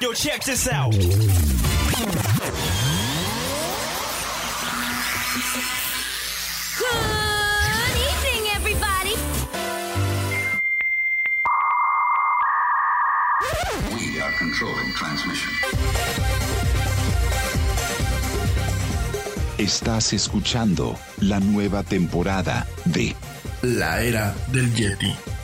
Yo, check this out. Good evening, everybody. We are controlling transmission. Estás escuchando la nueva temporada de La era del Yeti.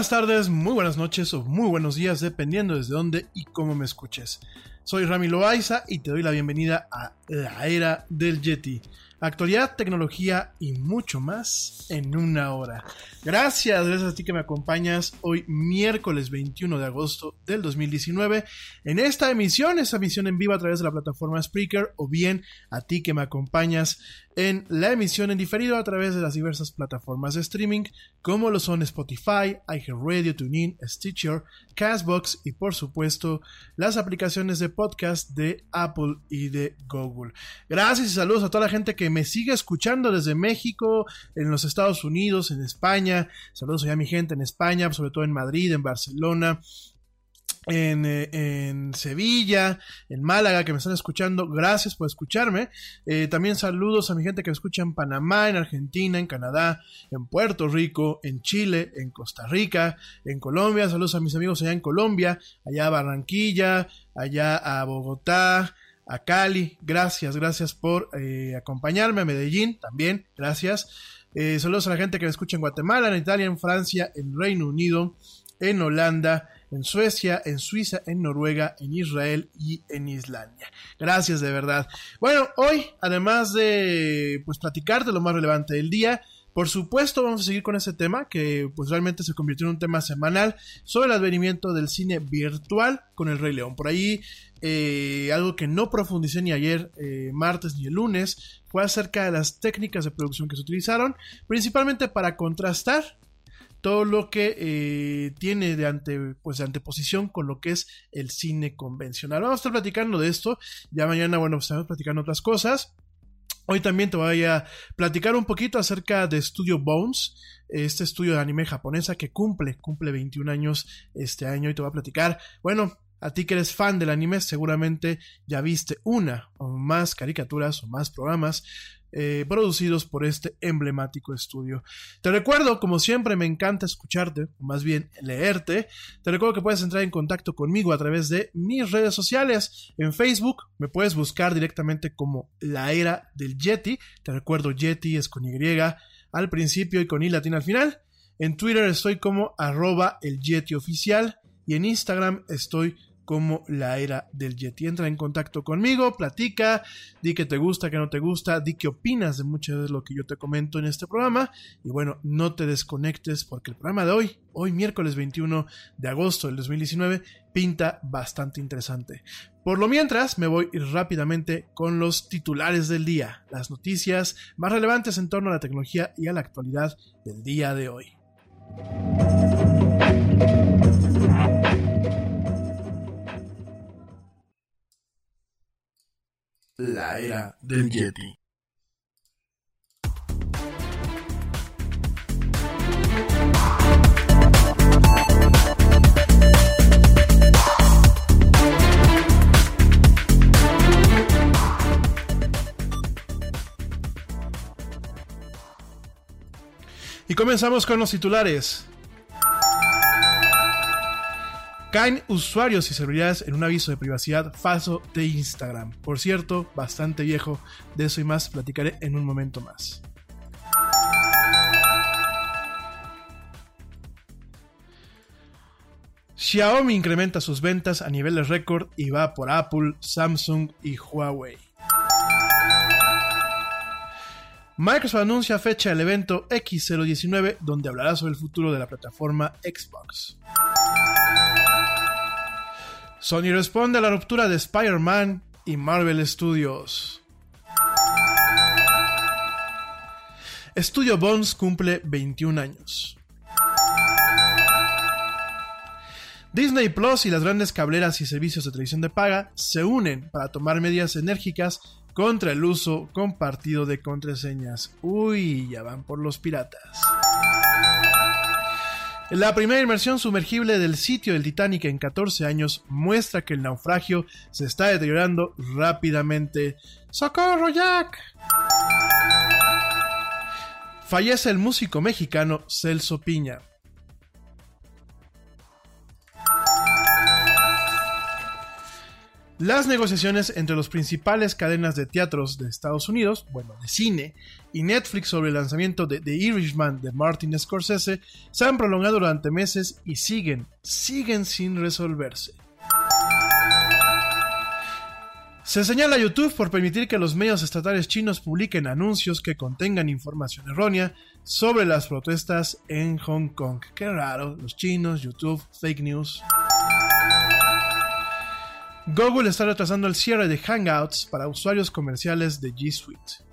Buenas tardes, muy buenas noches o muy buenos días, dependiendo desde dónde y cómo me escuches. Soy Rami Loaiza y te doy la bienvenida a la era del Yeti. Actualidad, tecnología y mucho más en una hora. Gracias, gracias a ti que me acompañas hoy miércoles 21 de agosto del 2019 en esta emisión, esta emisión en vivo a través de la plataforma Spreaker o bien a ti que me acompañas en la emisión en diferido a través de las diversas plataformas de streaming como lo son Spotify, iHeartRadio, TuneIn, Stitcher, Castbox y por supuesto las aplicaciones de podcast de Apple y de Google. Gracias y saludos a toda la gente que me sigue escuchando desde México, en los Estados Unidos, en España. Saludos a mi gente en España, sobre todo en Madrid, en Barcelona, en, eh, en, Sevilla, en Málaga, que me están escuchando. Gracias por escucharme. Eh, también saludos a mi gente que me escucha en Panamá, en Argentina, en Canadá, en Puerto Rico, en Chile, en Costa Rica, en Colombia. Saludos a mis amigos allá en Colombia, allá a Barranquilla, allá a Bogotá, a Cali. Gracias, gracias por eh, acompañarme. A Medellín también, gracias. saludos a la gente que me escucha en Guatemala, en Italia, en Francia, en Reino Unido, en Holanda en Suecia, en Suiza, en Noruega, en Israel y en Islandia. Gracias de verdad. Bueno, hoy, además de pues platicar de lo más relevante del día, por supuesto, vamos a seguir con ese tema que pues realmente se convirtió en un tema semanal sobre el advenimiento del cine virtual con el Rey León. Por ahí, eh, algo que no profundicé ni ayer, eh, martes ni el lunes, fue acerca de las técnicas de producción que se utilizaron, principalmente para contrastar todo lo que eh, tiene de, ante, pues, de anteposición con lo que es el cine convencional. Vamos a estar platicando de esto. Ya mañana, bueno, pues, estamos platicando otras cosas. Hoy también te voy a platicar un poquito acerca de Studio Bones, este estudio de anime japonesa que cumple, cumple 21 años este año y te voy a platicar, bueno, a ti que eres fan del anime seguramente ya viste una o más caricaturas o más programas eh, producidos por este emblemático estudio. Te recuerdo, como siempre, me encanta escucharte, o más bien leerte. Te recuerdo que puedes entrar en contacto conmigo a través de mis redes sociales. En Facebook me puedes buscar directamente como la era del Yeti. Te recuerdo, Yeti es con Y al principio y con I latina al final. En Twitter estoy como arroba el Yeti oficial y en Instagram estoy como la era del Yeti. Entra en contacto conmigo, platica, di que te gusta, que no te gusta, di que opinas de mucho de lo que yo te comento en este programa. Y bueno, no te desconectes porque el programa de hoy, hoy miércoles 21 de agosto del 2019, pinta bastante interesante. Por lo mientras, me voy rápidamente con los titulares del día, las noticias más relevantes en torno a la tecnología y a la actualidad del día de hoy. La era del Yeti. Y comenzamos con los titulares. Caen usuarios y seguridades en un aviso de privacidad falso de Instagram. Por cierto, bastante viejo. De eso y más platicaré en un momento más. Xiaomi incrementa sus ventas a niveles récord y va por Apple, Samsung y Huawei. Microsoft anuncia fecha del evento X019 donde hablará sobre el futuro de la plataforma Xbox. Sony responde a la ruptura de Spider-Man y Marvel Studios. Studio Bones cumple 21 años. Disney Plus y las grandes cableras y servicios de televisión de paga se unen para tomar medidas enérgicas contra el uso compartido de contraseñas. Uy, ya van por los piratas. La primera inmersión sumergible del sitio del Titanic en 14 años muestra que el naufragio se está deteriorando rápidamente. ¡Socorro, Jack! Fallece el músico mexicano Celso Piña. Las negociaciones entre las principales cadenas de teatros de Estados Unidos, bueno, de cine, y Netflix sobre el lanzamiento de The Irishman de Martin Scorsese se han prolongado durante meses y siguen, siguen sin resolverse. Se señala a YouTube por permitir que los medios estatales chinos publiquen anuncios que contengan información errónea sobre las protestas en Hong Kong. Qué raro, los chinos, YouTube, fake news. Google está retrasando el cierre de Hangouts para usuarios comerciales de G Suite.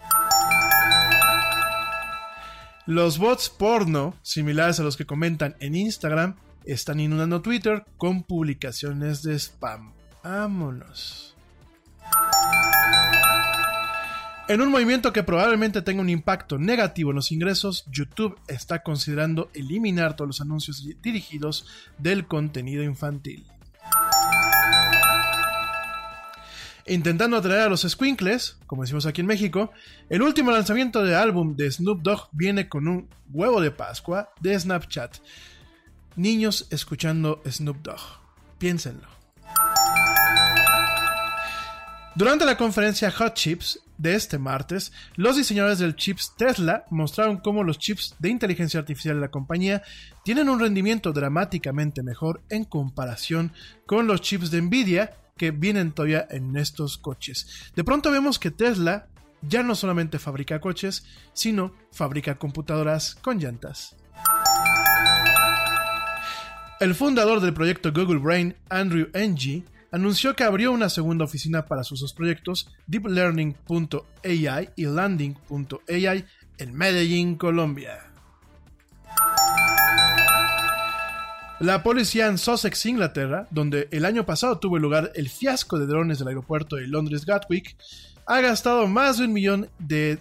Los bots porno, similares a los que comentan en Instagram, están inundando Twitter con publicaciones de spam. Vámonos. En un movimiento que probablemente tenga un impacto negativo en los ingresos, YouTube está considerando eliminar todos los anuncios dirigidos del contenido infantil. Intentando atraer a los squinkles, como decimos aquí en México, el último lanzamiento de álbum de Snoop Dogg viene con un huevo de Pascua de Snapchat. Niños escuchando Snoop Dogg. Piénsenlo. Durante la conferencia Hot Chips de este martes, los diseñadores del chips Tesla mostraron cómo los chips de inteligencia artificial de la compañía tienen un rendimiento dramáticamente mejor en comparación con los chips de Nvidia que vienen todavía en estos coches. De pronto vemos que Tesla ya no solamente fabrica coches, sino fabrica computadoras con llantas. El fundador del proyecto Google Brain, Andrew Ng, anunció que abrió una segunda oficina para sus dos proyectos, DeepLearning.ai y Landing.ai, en Medellín, Colombia. La policía en Sussex, Inglaterra, donde el año pasado tuvo lugar el fiasco de drones del aeropuerto de Londres Gatwick, ha gastado más de un millón de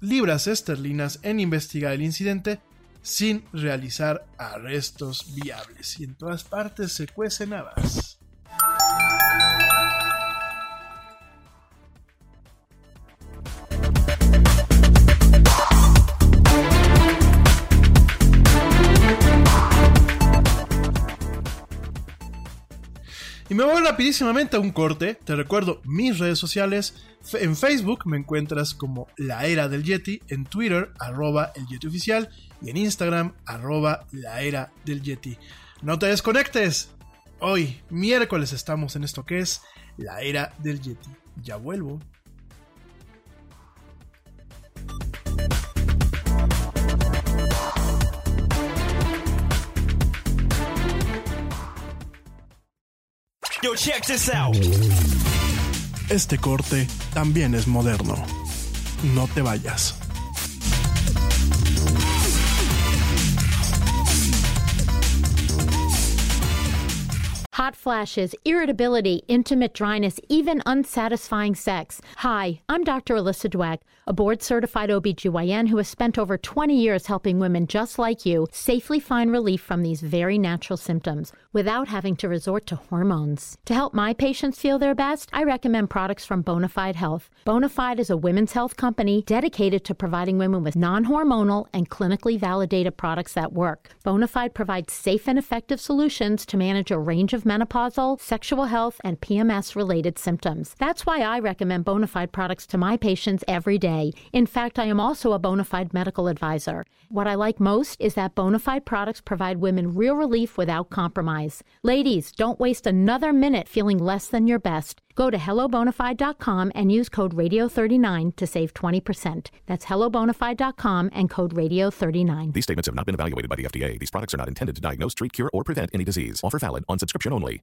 libras esterlinas en investigar el incidente sin realizar arrestos viables. Y en todas partes se cuecen habas. Me voy rapidísimamente a un corte. Te recuerdo mis redes sociales. En Facebook me encuentras como La Era del Yeti. En Twitter, arroba el Yeti Oficial. Y en Instagram, arroba La Era del Yeti. No te desconectes. Hoy, miércoles, estamos en esto que es La Era del Yeti. Ya vuelvo. Yo, check this out. Este corte también es moderno. No te vayas. Hot flashes, irritability, intimate dryness, even unsatisfying sex. Hi, I'm Dr. Alyssa Dweck, a board certified OBGYN who has spent over 20 years helping women just like you safely find relief from these very natural symptoms without having to resort to hormones. To help my patients feel their best, I recommend products from Bonafide Health. Bonafide is a women's health company dedicated to providing women with non hormonal and clinically validated products that work. Bonafide provides safe and effective solutions to manage a range of menopausal, sexual health, and PMS related symptoms. That's why I recommend Bonafide products to my patients every day. In fact, I am also a bona fide medical advisor. What I like most is that Bonafide products provide women real relief without compromise. Ladies, don't waste another minute feeling less than your best. Go to hellobonafide.com and use code radio39 to save 20%. That's hellobonafide.com and code radio39. These statements have not been evaluated by the FDA. These products are not intended to diagnose, treat, cure, or prevent any disease. Offer valid on subscription only.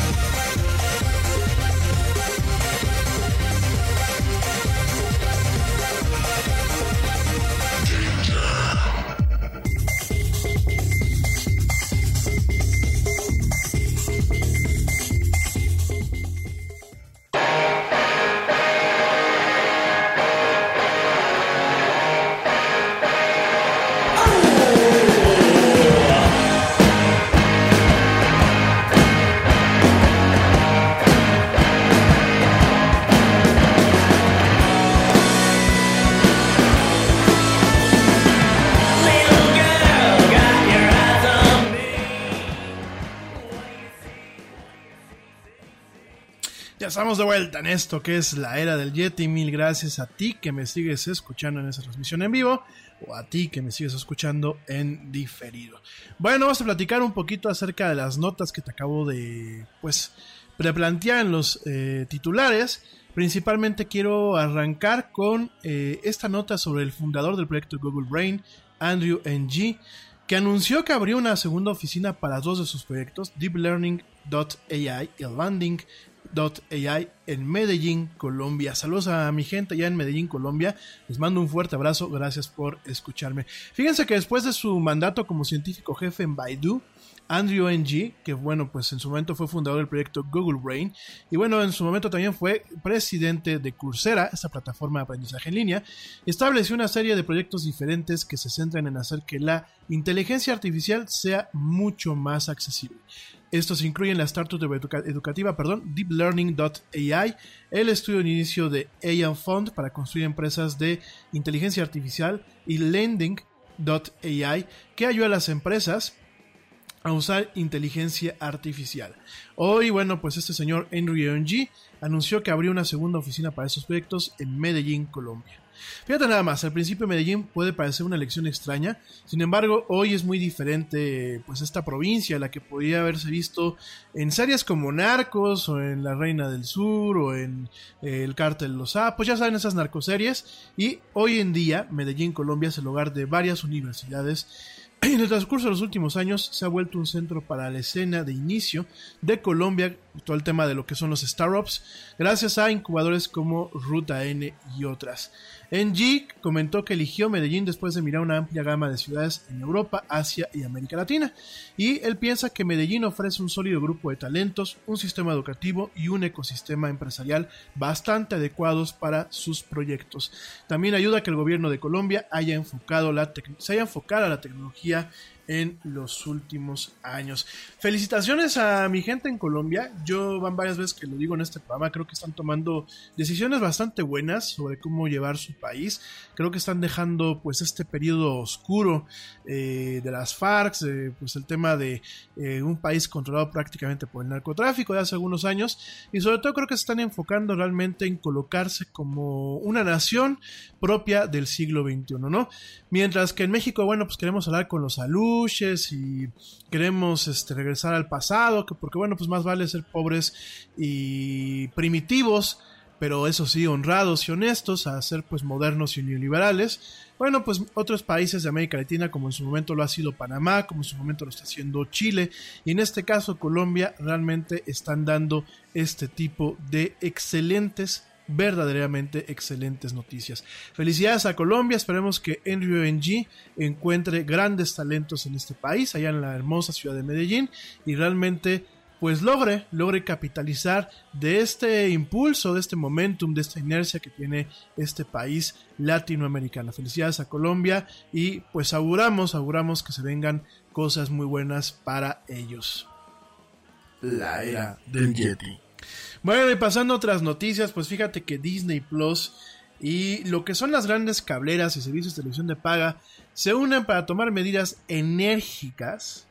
Estamos de vuelta en esto que es la era del Yeti. Mil gracias a ti que me sigues escuchando en esa transmisión en vivo o a ti que me sigues escuchando en diferido. Bueno, vamos a platicar un poquito acerca de las notas que te acabo de, pues, preplantear en los eh, titulares. Principalmente quiero arrancar con eh, esta nota sobre el fundador del proyecto Google Brain, Andrew Ng, que anunció que abrió una segunda oficina para dos de sus proyectos, Deep Learning.ai y Landing AI en Medellín, Colombia. Saludos a mi gente allá en Medellín, Colombia. Les mando un fuerte abrazo. Gracias por escucharme. Fíjense que después de su mandato como científico jefe en Baidu, Andrew Ng, que bueno, pues en su momento fue fundador del proyecto Google Brain, y bueno, en su momento también fue presidente de Coursera, esta plataforma de aprendizaje en línea, estableció una serie de proyectos diferentes que se centran en hacer que la inteligencia artificial sea mucho más accesible. Estos incluyen la startup educativa, perdón, DeepLearning.ai, el estudio de inicio de AI Fund para construir empresas de inteligencia artificial y Lending.ai, que ayuda a las empresas a usar inteligencia artificial. Hoy, bueno, pues este señor Henry Ng anunció que abrió una segunda oficina para estos proyectos en Medellín, Colombia. Fíjate nada más, al principio Medellín puede parecer una elección extraña, sin embargo hoy es muy diferente pues esta provincia, la que podría haberse visto en series como Narcos o en La Reina del Sur o en eh, El Cártel Los Sapos, ya saben esas narcoseries y hoy en día Medellín, Colombia es el hogar de varias universidades. En el transcurso de los últimos años se ha vuelto un centro para la escena de inicio de Colombia, todo el tema de lo que son los startups, gracias a incubadores como Ruta N y otras. NG comentó que eligió Medellín después de mirar una amplia gama de ciudades en Europa, Asia y América Latina, y él piensa que Medellín ofrece un sólido grupo de talentos, un sistema educativo y un ecosistema empresarial bastante adecuados para sus proyectos. También ayuda a que el gobierno de Colombia haya enfocado la se haya enfocado a la tecnología en los últimos años. Felicitaciones a mi gente en Colombia. Yo van varias veces que lo digo en este programa, creo que están tomando decisiones bastante buenas sobre cómo llevar su país. Creo que están dejando pues este periodo oscuro eh, de las FARC, pues el tema de eh, un país controlado prácticamente por el narcotráfico de hace algunos años y sobre todo creo que se están enfocando realmente en colocarse como una nación propia del siglo XXI, ¿no? Mientras que en México, bueno, pues queremos hablar con los alumnos, y queremos este, regresar al pasado, que porque bueno, pues más vale ser pobres y primitivos, pero eso sí, honrados y honestos, a ser pues modernos y neoliberales. Bueno, pues otros países de América Latina, como en su momento lo ha sido Panamá, como en su momento lo está haciendo Chile, y en este caso Colombia, realmente están dando este tipo de excelentes verdaderamente excelentes noticias. Felicidades a Colombia, esperemos que Andrew Ng encuentre grandes talentos en este país, allá en la hermosa ciudad de Medellín, y realmente pues logre, logre capitalizar de este impulso, de este momentum, de esta inercia que tiene este país latinoamericano. Felicidades a Colombia y pues auguramos, auguramos que se vengan cosas muy buenas para ellos. La era del Yeti. Bueno, y pasando a otras noticias, pues fíjate que Disney Plus y lo que son las grandes cableras y servicios de televisión de paga se unen para tomar medidas enérgicas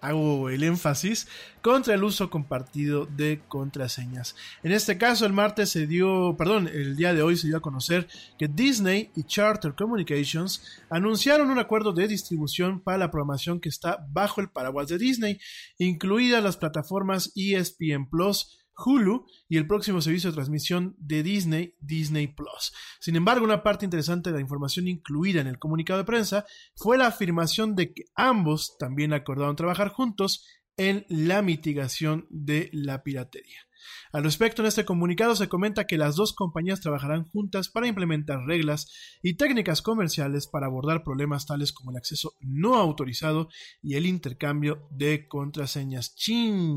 hago el énfasis, contra el uso compartido de contraseñas. En este caso, el martes se dio, perdón, el día de hoy se dio a conocer que Disney y Charter Communications anunciaron un acuerdo de distribución para la programación que está bajo el paraguas de Disney, incluidas las plataformas ESPN Plus, Hulu y el próximo servicio de transmisión de Disney, Disney Plus. Sin embargo, una parte interesante de la información incluida en el comunicado de prensa fue la afirmación de que ambos también acordaron trabajar juntos en la mitigación de la piratería. Al respecto, en este comunicado se comenta que las dos compañías trabajarán juntas para implementar reglas y técnicas comerciales para abordar problemas tales como el acceso no autorizado y el intercambio de contraseñas. ¡Chin!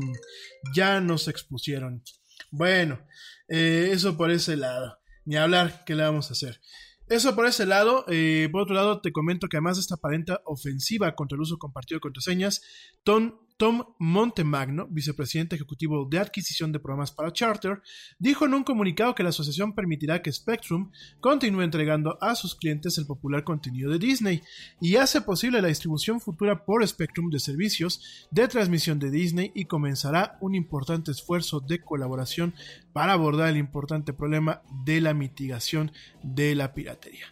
Ya nos expusieron. Bueno, eh, eso por ese lado. Ni hablar, ¿qué le vamos a hacer? Eso por ese lado. Eh, por otro lado, te comento que además de esta aparente ofensiva contra el uso compartido de contraseñas, Tom Tom Montemagno, vicepresidente ejecutivo de adquisición de programas para Charter, dijo en un comunicado que la asociación permitirá que Spectrum continúe entregando a sus clientes el popular contenido de Disney y hace posible la distribución futura por Spectrum de servicios de transmisión de Disney y comenzará un importante esfuerzo de colaboración para abordar el importante problema de la mitigación de la piratería.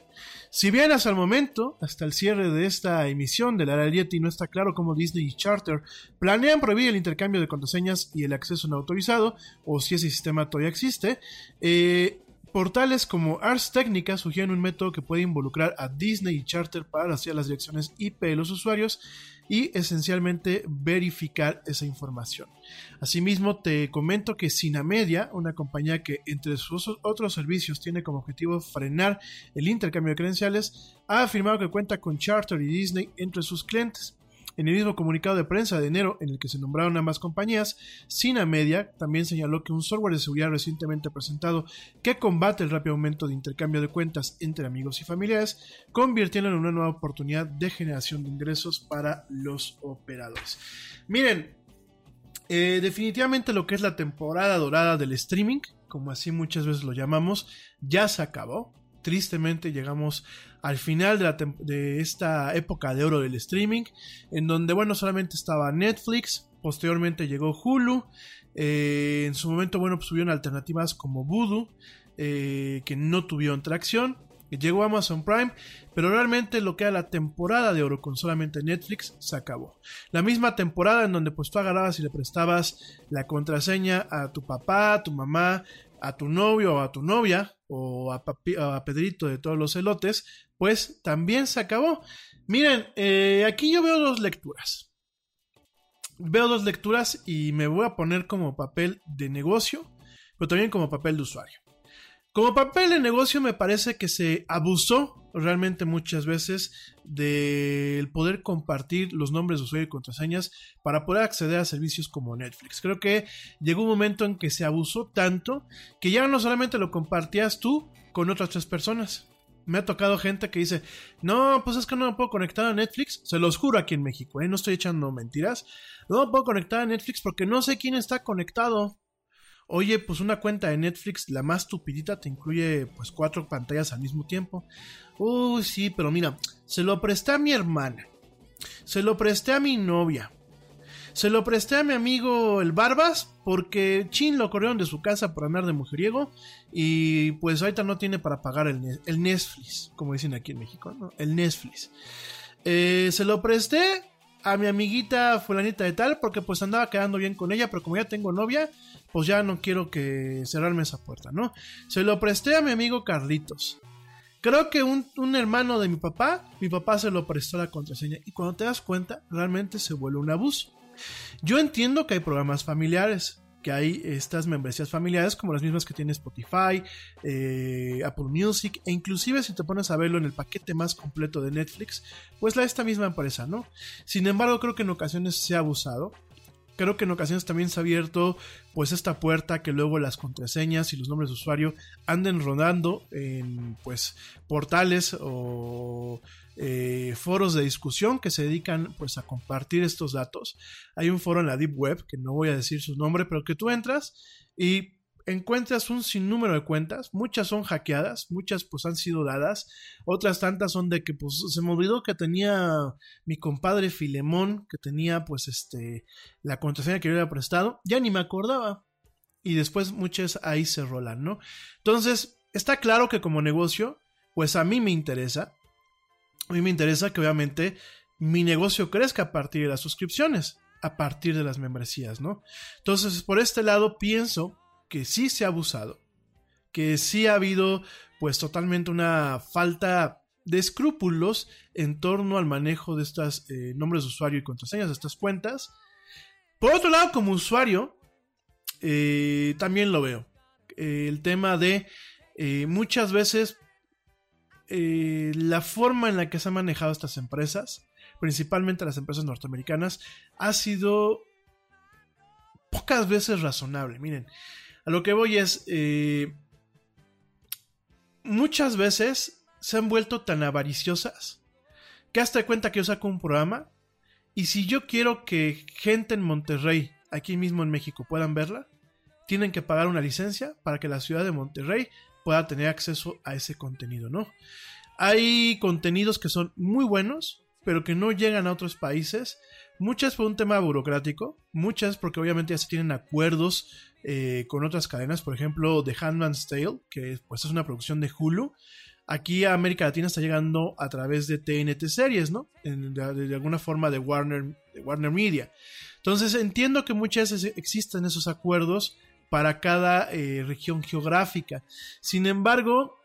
Si bien hasta el momento, hasta el cierre de esta emisión de la Yeti, no está claro cómo Disney y Charter planean prohibir el intercambio de contraseñas y el acceso no autorizado, o si ese sistema todavía existe, eh, Portales como Ars Technica sugieren un método que puede involucrar a Disney y Charter para rastrear las direcciones IP de los usuarios y esencialmente verificar esa información. Asimismo, te comento que Sinamedia, una compañía que entre sus otros servicios tiene como objetivo frenar el intercambio de credenciales, ha afirmado que cuenta con Charter y Disney entre sus clientes. En el mismo comunicado de prensa de enero en el que se nombraron ambas compañías, Media también señaló que un software de seguridad recientemente presentado que combate el rápido aumento de intercambio de cuentas entre amigos y familiares, convirtiendo en una nueva oportunidad de generación de ingresos para los operadores. Miren, eh, definitivamente lo que es la temporada dorada del streaming, como así muchas veces lo llamamos, ya se acabó. Tristemente llegamos al final de, esta época de oro del streaming, en donde, bueno, solamente estaba Netflix, posteriormente llegó Hulu, eh, en su momento, bueno, pues subieron alternativas como Voodoo, eh, que no tuvieron tracción, llegó Amazon Prime, pero realmente lo que era la temporada de oro con solamente Netflix se acabó. La misma temporada en donde pues tú agarrabas y le prestabas la contraseña a tu papá, a tu mamá, a tu novio o a tu novia, o a, Pedrito de todos los elotes, pues también se acabó. Miren, eh, aquí yo veo dos lecturas. Veo dos lecturas y me voy a poner como papel de negocio, pero también como papel de usuario. Como papel de negocio me parece que se abusó realmente muchas veces del poder compartir los nombres de usuario y contraseñas para poder acceder a servicios como Netflix. Creo que llegó un momento en que se abusó tanto que ya no solamente lo compartías tú con otras tres personas, me ha tocado gente que dice, no, pues es que no me puedo conectar a Netflix. Se los juro aquí en México, ¿eh? no estoy echando mentiras. No me puedo conectar a Netflix porque no sé quién está conectado. Oye, pues una cuenta de Netflix, la más tupidita, te incluye pues cuatro pantallas al mismo tiempo. Uy, sí, pero mira, se lo presté a mi hermana. Se lo presté a mi novia. Se lo presté a mi amigo el Barbas porque Chin lo corrieron de su casa por andar de mujeriego y pues ahorita no tiene para pagar el, Netflix, como dicen aquí en México, ¿no? El Netflix. Eh, se lo presté a mi amiguita fulanita de tal porque pues andaba quedando bien con ella, pero como ya tengo novia, pues ya no quiero que cerrarme esa puerta, ¿no? Se lo presté a mi amigo Carlitos. Creo que un, un, hermano de mi papá, mi papá se lo prestó la contraseña y cuando te das cuenta, realmente se vuelve un abuso. Yo entiendo que hay programas familiares, que hay estas membresías familiares como las mismas que tiene Spotify, eh, Apple Music e inclusive si te pones a verlo en el paquete más completo de Netflix, pues la esta misma empresa, ¿no? Sin embargo, creo que en ocasiones se ha abusado creo que en ocasiones también se ha abierto pues esta puerta que luego las contraseñas y los nombres de usuario anden rodando en pues portales o eh, foros de discusión que se dedican pues a compartir estos datos. Hay un foro en la Deep Web, que no voy a decir su nombre, pero que tú entras y encuentras un sinnúmero de cuentas, muchas son hackeadas, muchas pues han sido dadas, otras tantas son de que pues se me olvidó que tenía mi compadre Filemón, que tenía pues este la contraseña que yo había prestado, ya ni me acordaba. Y después muchas ahí se rolan, ¿no? Entonces, está claro que como negocio, pues a mí me interesa, a mí me interesa que obviamente mi negocio crezca a partir de las suscripciones, a partir de las membresías, ¿no? Entonces, por este lado pienso que sí se ha abusado, que sí ha habido pues totalmente una falta de escrúpulos en torno al manejo de estos eh, nombres de usuario y contraseñas de estas cuentas. Por otro lado, como usuario, eh, también lo veo. Eh, el tema de muchas veces la forma en la que se han manejado estas empresas, principalmente las empresas norteamericanas, ha sido pocas veces razonable. Miren, a lo que voy es, eh, muchas veces se han vuelto tan avariciosas que hasta cuenta que yo saco un programa Y si yo quiero que gente en Monterrey, aquí mismo en México, puedan verla, tienen que pagar una licencia para que la ciudad de Monterrey pueda tener acceso a ese contenido, ¿no? Hay contenidos que son muy buenos, pero que no llegan a otros países. Muchas por un tema burocrático, muchas porque obviamente ya se tienen acuerdos eh, con otras cadenas, por ejemplo, The Handman's Tale, que pues es una producción de Hulu. Aquí a América Latina está llegando a través de TNT Series, ¿no? de, alguna forma de Warner, de Warner Media. Entonces entiendo que muchas veces existen esos acuerdos para cada eh, región geográfica. Sin embargo,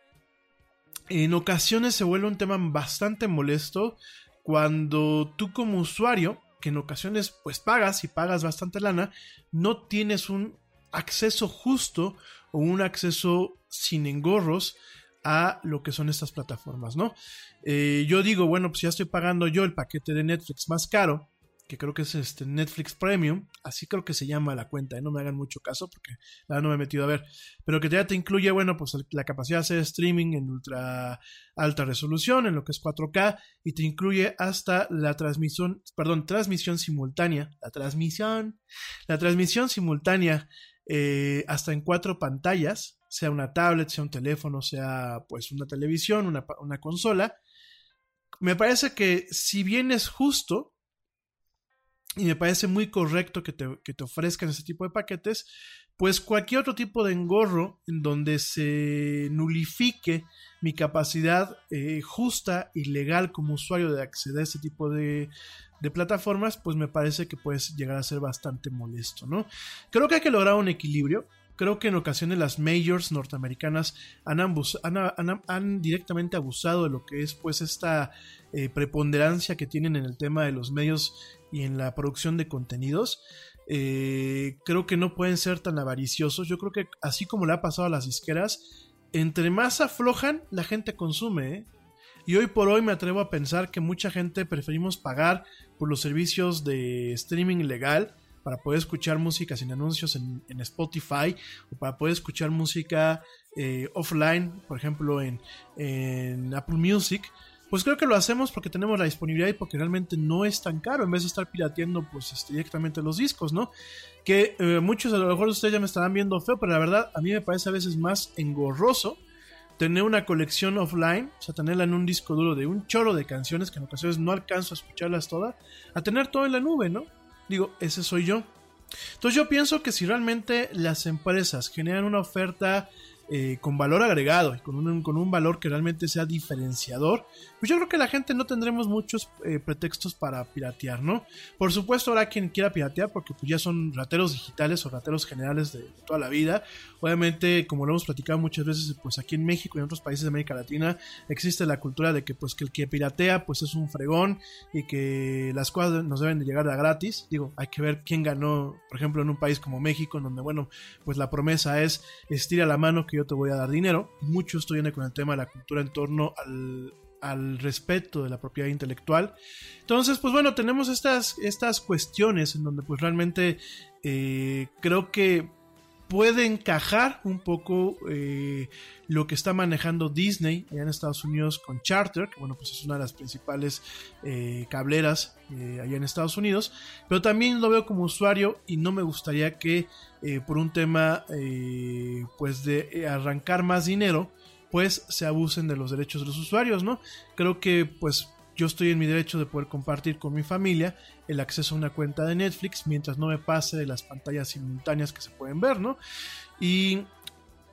en ocasiones se vuelve un tema bastante molesto cuando tú como usuario, en ocasiones pues pagas y pagas bastante lana, no tienes un acceso justo o un acceso sin engorros a lo que son estas plataformas, ¿no? Eh, yo digo, bueno, pues ya estoy pagando yo el paquete de Netflix más caro, que creo que es este Netflix Premium, así creo que se llama la cuenta, ¿eh? no me hagan mucho caso porque nada no me he metido a ver, pero que ya te incluye, bueno, pues la capacidad de hacer streaming en ultra alta resolución, en lo que es 4K, y te incluye hasta la transmisión, perdón, transmisión simultánea, la transmisión, la transmisión simultánea eh, hasta en cuatro pantallas, sea una tablet, sea un teléfono, sea pues una televisión, una, una consola. Me parece que si bien es justo, y me parece muy correcto que te, que te, ofrezcan ese tipo de paquetes, pues cualquier otro tipo de engorro en donde se nulifique mi capacidad eh, justa y legal como usuario de acceder a este tipo de, de plataformas, pues me parece que puede llegar a ser bastante molesto, ¿no? Creo que hay que lograr un equilibrio. Creo que en ocasiones las majors norteamericanas han, directamente abusado de lo que es pues esta eh, preponderancia que tienen en el tema de los medios y en la producción de contenidos. Eh, creo que no pueden ser tan avariciosos. Yo creo que así como le ha pasado a las disqueras, entre más aflojan, la gente consume. ¿eh? Y hoy por hoy me atrevo a pensar que mucha gente preferimos pagar por los servicios de streaming legal para poder escuchar música sin anuncios en, Spotify o para poder escuchar música eh, offline, por ejemplo en, Apple Music, pues creo que lo hacemos porque tenemos la disponibilidad y porque realmente no es tan caro en vez de estar pirateando pues este, directamente los discos, ¿no? Que eh, muchos a lo mejor ustedes ya me estarán viendo feo, pero la verdad a mí me parece a veces más engorroso tener una colección offline, o sea, tenerla en un disco duro de un choro de canciones que en ocasiones no alcanzo a escucharlas todas, a tener todo en la nube, ¿no? Digo, ese soy yo. Entonces yo pienso que si realmente las empresas generan una oferta eh, con valor agregado y con un, con un valor que realmente sea diferenciador, pues yo creo que la gente no tendremos muchos eh, pretextos para piratear, ¿no? Por supuesto habrá quien quiera piratear porque pues ya son rateros digitales o rateros generales de toda la vida. Obviamente, como lo hemos platicado muchas veces, pues aquí en México y en otros países de América Latina existe la cultura de que pues que el que piratea pues es un fregón y que las cosas nos deben de llegar a gratis. Digo, hay que ver quién ganó, por ejemplo, en un país como México, en donde, bueno, pues la promesa es estira la mano que yo te voy a dar dinero. Mucho esto viene con el tema de la cultura en torno al, al respeto de la propiedad intelectual. Entonces, pues bueno, tenemos estas, estas cuestiones en donde pues realmente eh, creo que puede encajar un poco eh, lo que está manejando Disney allá en Estados Unidos con Charter, que bueno, pues es una de las principales eh, cableras allá en Estados Unidos, pero también lo veo como usuario y no me gustaría que por un tema pues de arrancar más dinero, pues se abusen de los derechos de los usuarios, ¿no? Creo que pues yo estoy en mi derecho de poder compartir con mi familia el acceso a una cuenta de Netflix mientras no me pase de las pantallas simultáneas que se pueden ver, ¿no? Y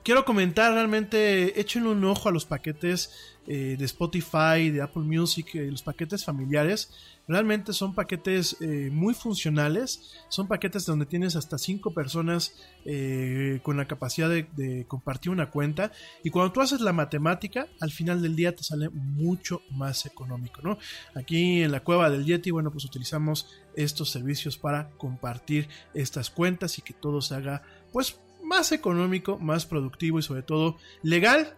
quiero comentar realmente, echen un ojo a los paquetes eh, de Spotify, de Apple Music, eh, los paquetes familiares. Realmente son paquetes eh, muy funcionales, son paquetes donde tienes hasta 5 personas con la capacidad de, compartir una cuenta. Y cuando tú haces la matemática, al final del día te sale mucho más económico, ¿no? Aquí en la cueva del Yeti, bueno, pues utilizamos estos servicios para compartir estas cuentas y que todo se haga pues más económico, más productivo y sobre todo legal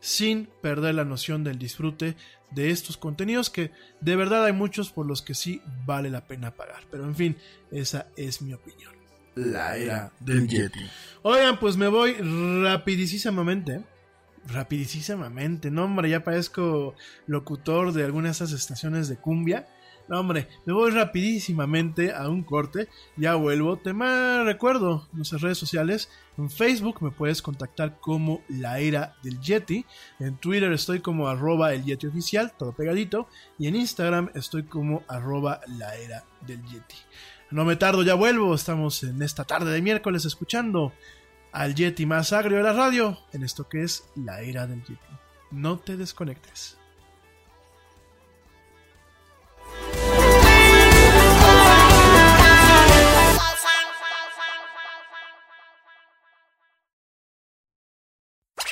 sin perder la noción del disfrute de estos contenidos que de verdad hay muchos por los que sí vale la pena pagar. Pero en fin, esa es mi opinión. La era del Yeti. Oigan, pues me voy rapidísimamente. Rapidísimamente. No, hombre, ya parezco locutor de algunas de esas estaciones de cumbia. No, hombre, me voy rapidísimamente a un corte. Ya vuelvo. Te más recuerdo nuestras redes sociales. En Facebook me puedes contactar como La Era del Yeti. En Twitter estoy como arroba el Yeti oficial, todo pegadito. Y en Instagram estoy como arroba La Era del Yeti. No me tardo, ya vuelvo. Estamos en esta tarde de miércoles escuchando al Yeti más agrio de la radio en esto que es La Era del Yeti. No te desconectes.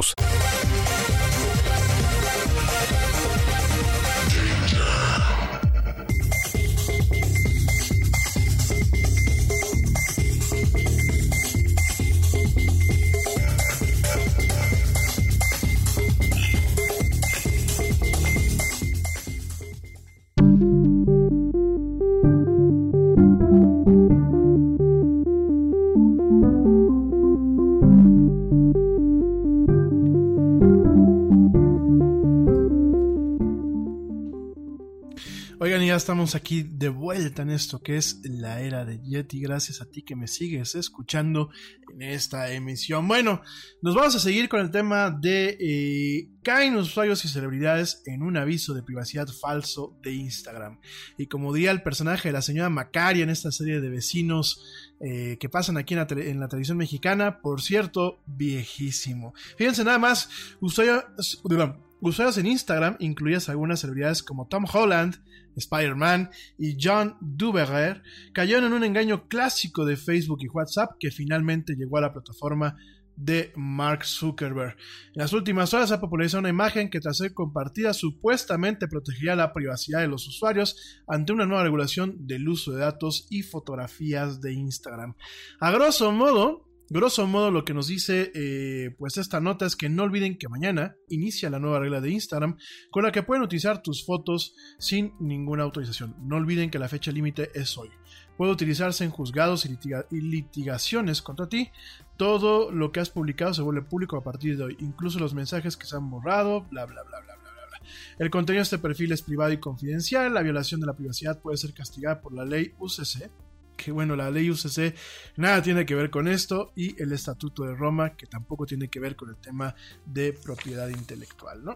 Oigan, estamos aquí de vuelta en esto que es la era de Yeti. Gracias a ti que me sigues escuchando en esta emisión. Bueno, nos vamos a seguir con el tema de eh, caen usuarios y celebridades en un aviso de privacidad falso de Instagram. Y como diría el personaje de la señora Macaria en esta serie de vecinos eh, que pasan aquí en la, en la televisión mexicana, por cierto, viejísimo. Fíjense nada más, usuarios, usuarios en Instagram, incluidas algunas celebridades como Tom Holland, Spider-Man y John Duverger, cayeron en un engaño clásico de Facebook y WhatsApp que finalmente llegó a la plataforma de Mark Zuckerberg. En las últimas horas se ha popularizado una imagen que tras ser compartida supuestamente protegería la privacidad de los usuarios ante una nueva regulación del uso de datos y fotografías de Instagram. A grosso modo, grosso modo lo que nos dice eh, pues esta nota es que no olviden que mañana inicia la nueva regla de Instagram con la que pueden utilizar tus fotos sin ninguna autorización. No olviden que la fecha límite es hoy. Puede utilizarse en juzgados y, litiga- y litigaciones contra ti. Todo lo que has publicado se vuelve público a partir de hoy, incluso los mensajes que se han borrado, bla bla bla bla bla bla. bla. El contenido de este perfil es privado y confidencial. La violación de la privacidad puede ser castigada por la ley UCC. Que bueno, la ley UCC nada tiene que ver con esto. Y el Estatuto de Roma, que tampoco tiene que ver con el tema de propiedad intelectual, ¿no?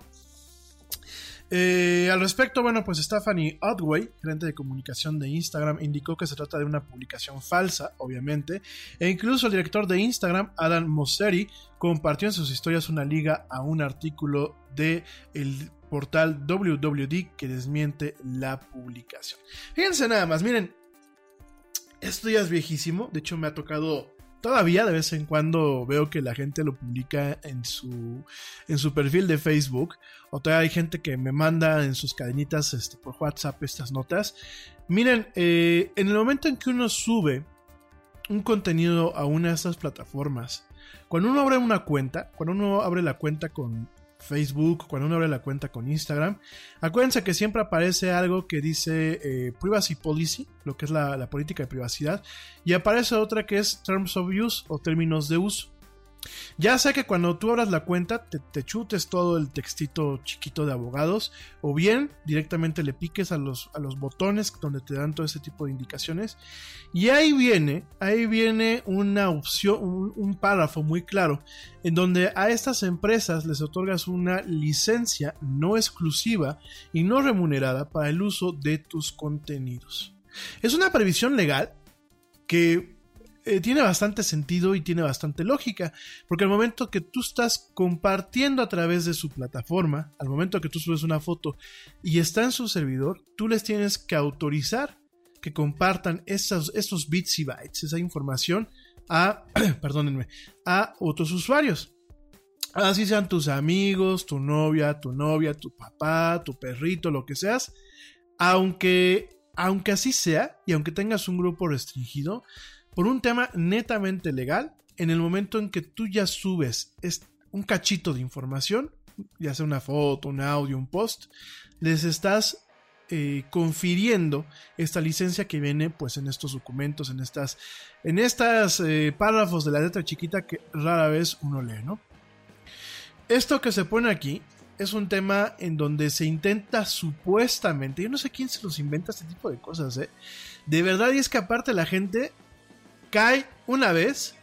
Eh, al respecto, bueno, pues Stephanie Otway, gerente de comunicación de Instagram, indicó que se trata de una publicación falsa, obviamente, e incluso el director de Instagram, Adam Mosseri, compartió en sus historias una liga a un artículo de el portal WWD que desmiente la publicación. Fíjense nada más, miren, esto ya es viejísimo, de hecho me ha tocado todavía de vez en cuando veo que la gente lo publica en su, en su perfil de Facebook. O todavía hay gente que me manda en sus cadenitas este, por WhatsApp estas notas. Miren, eh, en el momento en que uno sube un contenido a una de estas plataformas, cuando uno abre una cuenta, cuando uno abre la cuenta con Facebook, cuando uno abre la cuenta con Instagram, acuérdense que siempre aparece algo que dice eh, Privacy Policy, lo que es la, la política de privacidad, y aparece otra que es Terms of Use o términos de uso. Ya sea que cuando tú abras la cuenta te, chutes todo el textito chiquito de abogados o bien directamente le piques a los, a los botones donde te dan todo ese tipo de indicaciones. Y ahí viene, ahí viene una opción, un, un párrafo muy claro en donde a estas empresas les otorgas una licencia no exclusiva y no remunerada para el uso de tus contenidos. Es una previsión legal que eh, tiene bastante sentido y tiene bastante lógica, porque al momento que tú estás compartiendo a través de su plataforma, al momento que tú subes una foto y está en su servidor, tú les tienes que autorizar que compartan esos, esos bits y bytes, esa información a, perdónenme, a otros usuarios. Así sean tus amigos, tu novia, tu novia, tu papá, tu perrito, lo que seas. Aunque, aunque así sea, y aunque tengas un grupo restringido, por un tema netamente legal, en el momento en que tú ya subes un cachito de información, ya sea una foto, un audio, un post, les estás eh, confiriendo esta licencia que viene pues en estos documentos, en estas, en estas eh, párrafos de la letra chiquita que rara vez uno lee, ¿no? Esto que se pone aquí es un tema en donde se intenta supuestamente, yo no sé quién se los inventa este tipo de cosas, ¿eh? De verdad, y es que aparte la gente cae una vez,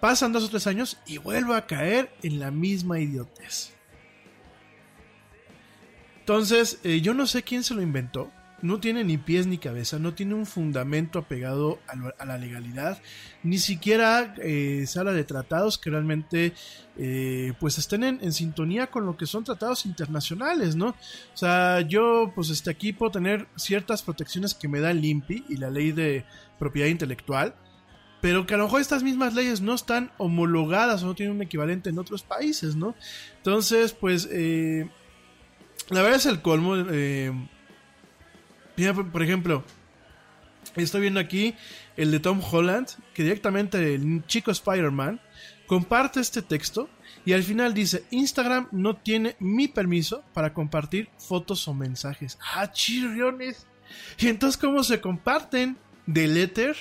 pasan dos o tres años y vuelve a caer en la misma idiotez. Entonces, eh, yo no sé quién se lo inventó. No tiene ni pies ni cabeza, no tiene un fundamento apegado a, la legalidad, ni siquiera eh, se habla de tratados que realmente eh, pues estén en, sintonía con lo que son tratados internacionales, ¿no? O sea, yo pues este aquí puedo tener ciertas protecciones que me da el INPI y la ley de propiedad intelectual, pero que a lo mejor estas mismas leyes no están homologadas o no tienen un equivalente en otros países, ¿no? Entonces, pues, eh, la verdad es el colmo. Eh, por ejemplo, estoy viendo aquí el de Tom Holland, que directamente el chico Spider-Man comparte este texto y al final dice, Instagram no tiene mi permiso para compartir fotos o mensajes. Ah, chirriones. Y entonces, ¿cómo se comparten? De letter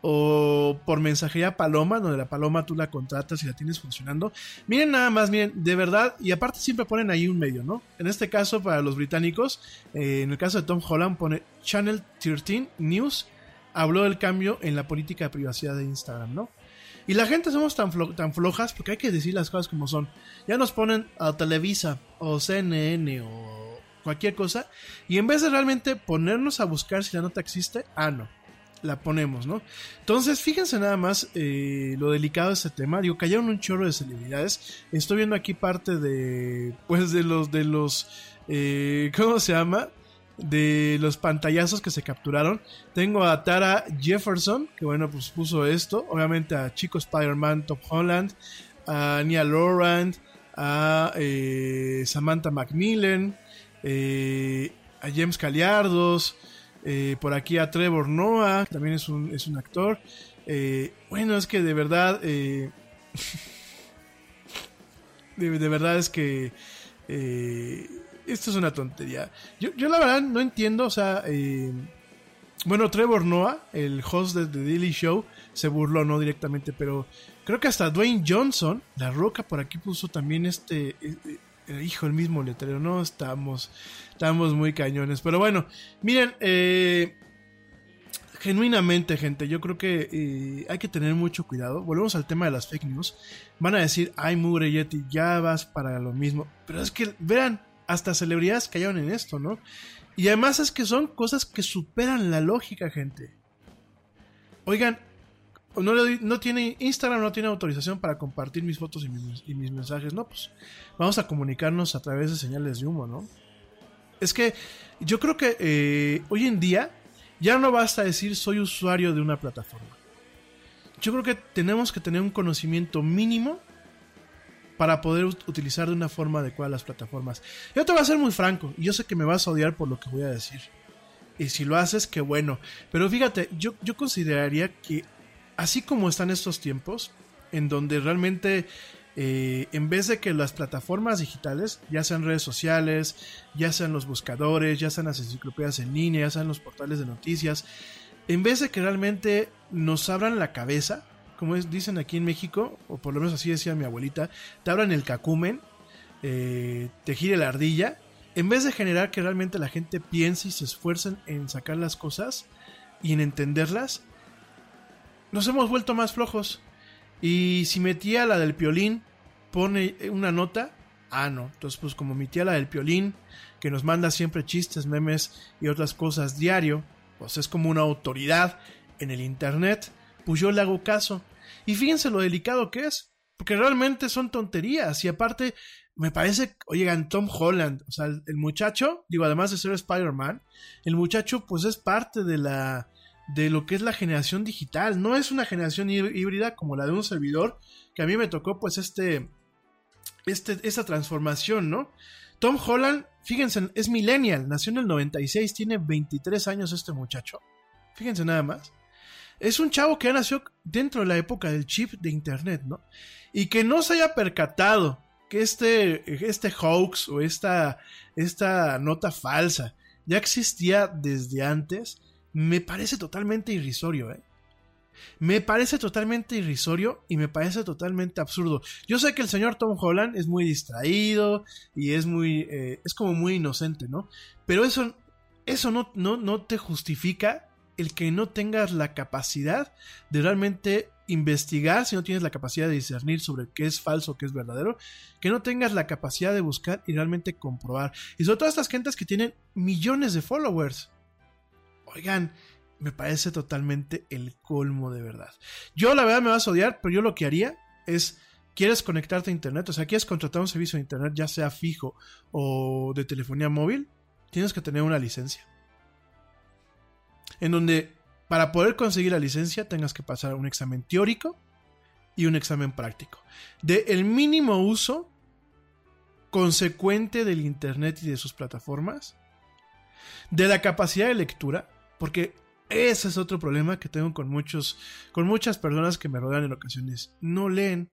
o por mensajería Paloma, donde la Paloma tú la contratas y la tienes funcionando. Miren nada más, miren, de verdad, y aparte siempre ponen ahí un medio, ¿no? En este caso, para los británicos, eh, en el caso de Tom Holland, pone Channel 13 News, habló del cambio en la política de privacidad de Instagram, ¿no? Y la gente somos tan, tan flojas porque hay que decir las cosas como son. Ya nos ponen a Televisa o CNN o cualquier cosa. Y en vez de realmente ponernos a buscar si la nota existe, ah, no la ponemos, ¿no? Entonces, fíjense nada más eh, lo delicado de este tema. Digo, cayeron un chorro de celebridades. Estoy viendo aquí parte de, pues, de los, de los, eh, ¿cómo se llama? De los pantallazos que se capturaron. Tengo a Tara Jefferson, que bueno, pues puso esto. Obviamente a Chico Spider-Man, Top Holland, a Nia Laurent, a eh, Samantha Macmillan, a James Caliardos. Eh, por aquí a Trevor Noah, también es un, es un actor. Eh, bueno, es que de verdad. Eh, de, verdad es que. esto es una tontería. Yo, yo, la verdad no entiendo, o sea. bueno, Trevor Noah, el host de The Daily Show, se burló, no directamente, pero creo que hasta Dwayne Johnson, la roca, por aquí puso también este. Hijo, el mismo letrero, ¿no? Estamos. Estamos muy cañones. Pero bueno, miren, eh, genuinamente, gente, yo creo que eh, hay que tener mucho cuidado. Volvemos al tema de las fake news. Van a decir, ay, mugre Yeti, ya vas para lo mismo. Pero es que, vean, hasta celebridades cayeron en esto, ¿no? Y además es que son cosas que superan la lógica, gente. Oigan, no, no tiene Instagram no tiene autorización para compartir mis fotos y mis, mensajes, no, pues vamos a comunicarnos a través de señales de humo, ¿no? Es que yo creo que eh, hoy en día ya no basta decir soy usuario de una plataforma. Yo creo que tenemos que tener un conocimiento mínimo para poder ut- utilizar de una forma adecuada las plataformas. Yo te voy a ser muy franco, y yo sé que me vas a odiar por lo que voy a decir. Y si lo haces, qué bueno. Pero fíjate, yo, yo consideraría que así como están estos tiempos, en donde realmente eh, en vez de que las plataformas digitales, ya sean redes sociales, ya sean los buscadores, ya sean las enciclopedias en línea, ya sean los portales de noticias, en vez de que realmente nos abran la cabeza, como es- dicen aquí en México, o por lo menos así decía mi abuelita, te abran el cacumen, eh, te gire la ardilla, en vez de generar que realmente la gente piense y se esfuercen en sacar las cosas y en entenderlas, nos hemos vuelto más flojos. Y si mi tía, la del piolín, pone una nota, ah, no. Entonces, pues como mi tía, la del piolín, que nos manda siempre chistes, memes y otras cosas diario, pues es como una autoridad en el internet, pues yo le hago caso. Y fíjense lo delicado que es, porque realmente son tonterías. Y aparte, me parece, oigan, Tom Holland, o sea, el muchacho, digo, además de ser Spider-Man, el muchacho, pues es parte de la de lo que es la generación digital. No es una generación hí- híbrida como la de un servidor, que a mí me tocó pues este, este, esta transformación, ¿no? Tom Holland, fíjense, es millennial, nació en el 96, tiene 23 años este muchacho. Fíjense nada más. Es un chavo que nació dentro de la época del chip de internet, ¿no? Y que no se haya percatado que este, este hoax o esta, esta nota falsa ya existía desde antes, me parece totalmente irrisorio, ¿eh? Me parece totalmente irrisorio y me parece totalmente absurdo. Yo sé que el señor Tom Holland es muy distraído y es muy. eh, es como muy inocente, ¿no? Pero eso, eso no, no, no te justifica el que no tengas la capacidad de realmente investigar, si no tienes la capacidad de discernir sobre qué es falso, qué es verdadero, que no tengas la capacidad de buscar y realmente comprobar. Y sobre todo estas gentes que tienen millones de followers. Oigan, me parece totalmente el colmo de verdad. Yo la verdad me vas a odiar, pero yo lo que haría es, ¿quieres conectarte a internet? O sea, ¿quieres contratar un servicio de internet, ya sea fijo o de telefonía móvil? Tienes que tener una licencia. En donde, para poder conseguir la licencia, tengas que pasar un examen teórico y un examen práctico. De el mínimo uso consecuente del internet y de sus plataformas. De la capacidad de lectura, porque ese es otro problema que tengo con muchos, con muchas personas que me rodean en ocasiones. No leen.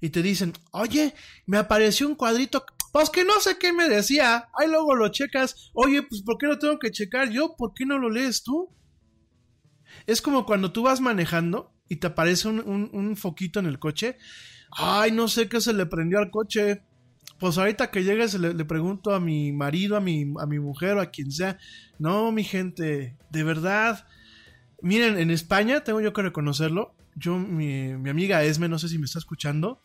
Y te dicen, oye, me apareció un cuadrito, pues que no sé qué me decía. Ahí luego lo checas. Oye, pues ¿por qué lo tengo que checar yo? ¿Por qué no lo lees tú? Es como cuando tú vas manejando y te aparece un, un- un foquito en el coche. Ay, no sé qué se le prendió al coche. Pues ahorita que llegues le, pregunto a mi marido, a mi, a mi mujer o a quien sea. No, mi gente, de verdad. Miren, en España, tengo yo que reconocerlo. Yo, mi, mi amiga Esme, no sé si me está escuchando.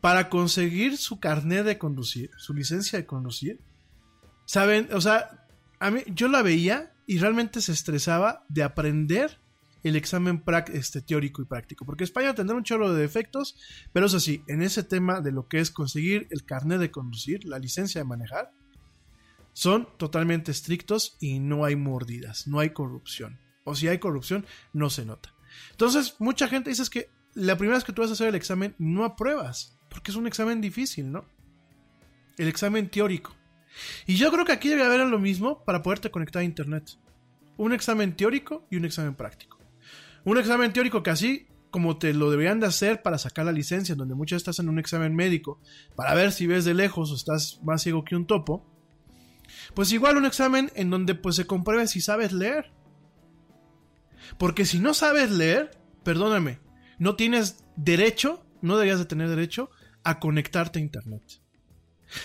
Para conseguir su carnet de conducir, su licencia de conducir, ¿saben? O sea, a mí, yo la veía y realmente se estresaba de aprender el examen este, teórico y práctico. Porque España tendrá un chorro de defectos, pero eso sí, en ese tema de lo que es conseguir el carnet de conducir, la licencia de manejar, son totalmente estrictos y no hay mordidas, no hay corrupción. O si hay corrupción, no se nota. Entonces, mucha gente dice que la primera vez que tú vas a hacer el examen, no apruebas, porque es un examen difícil, ¿no? El examen teórico. Y yo creo que aquí debe haber lo mismo para poderte conectar a Internet. Un examen teórico y un examen práctico. Un examen teórico que así como te lo deberían de hacer para sacar la licencia, en donde muchas estás en un examen médico, para ver si ves de lejos o estás más ciego que un topo, pues igual un examen en donde pues se compruebe si sabes leer. Porque si no sabes leer, perdóname, no tienes derecho, no deberías de tener derecho a conectarte a internet.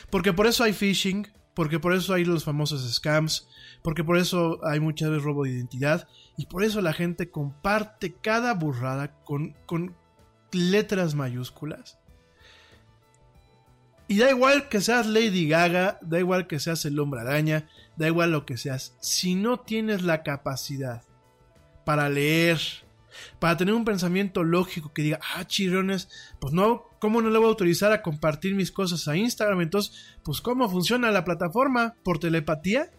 Porque por eso hay phishing, porque por eso hay los famosos scams, porque por eso hay muchas veces robo de identidad y por eso la gente comparte cada burrada con, con letras mayúsculas. Y da igual que seas Lady Gaga, da igual que seas el hombre araña, da igual lo que seas, si no tienes la capacidad para leer, para tener un pensamiento lógico que diga, ah, chirrones, pues no, ¿Cómo no le voy a autorizar a compartir mis cosas a Instagram? Entonces, pues ¿cómo funciona la plataforma? ¿Por telepatía?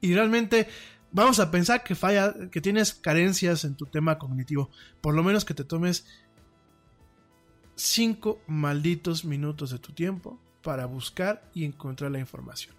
Y realmente vamos a pensar que falla, que tienes carencias en tu tema cognitivo. Por lo menos que te tomes cinco malditos minutos de tu tiempo para buscar y encontrar la información.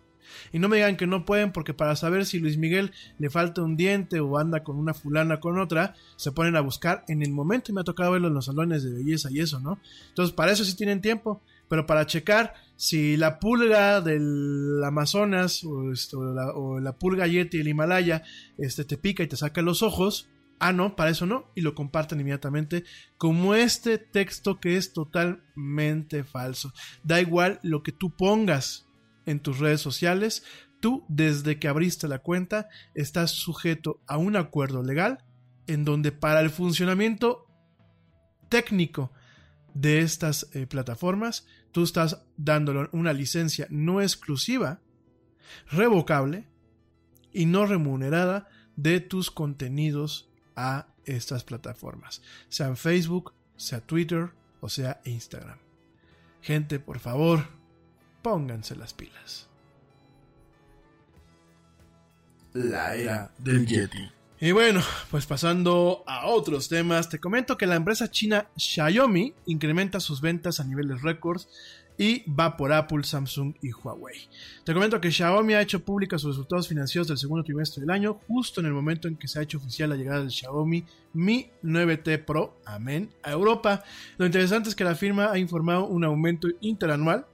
Y no me digan que no pueden porque para saber si Luis Miguel le falta un diente o anda con una fulana con otra, se ponen a buscar en el momento y me ha tocado verlo en los salones de belleza y eso, ¿no? Entonces para eso sí tienen tiempo, pero para checar si la pulga del Amazonas o, la, pulga Yeti del Himalaya este, te pica y te saca los ojos, ah no, para eso no, y lo comparten inmediatamente como este texto que es totalmente falso. Da igual lo que tú pongas en tus redes sociales, tú desde que abriste la cuenta estás sujeto a un acuerdo legal en donde para el funcionamiento técnico de estas eh, plataformas, tú estás dándole una licencia no exclusiva, revocable y no remunerada de tus contenidos a estas plataformas, sean Facebook, sea Twitter o sea Instagram. Gente, por favor, pónganse las pilas. La era del Yeti. Y bueno, pues pasando a otros temas, te comento que la empresa china Xiaomi incrementa sus ventas a niveles récords y va por Apple, Samsung y Huawei. Te comento que Xiaomi ha hecho públicas sus resultados financieros del segundo trimestre del año, justo en el momento en que se ha hecho oficial la llegada del Xiaomi Mi 9T Pro, amén, a Europa. Lo interesante es que la firma ha informado un aumento interanual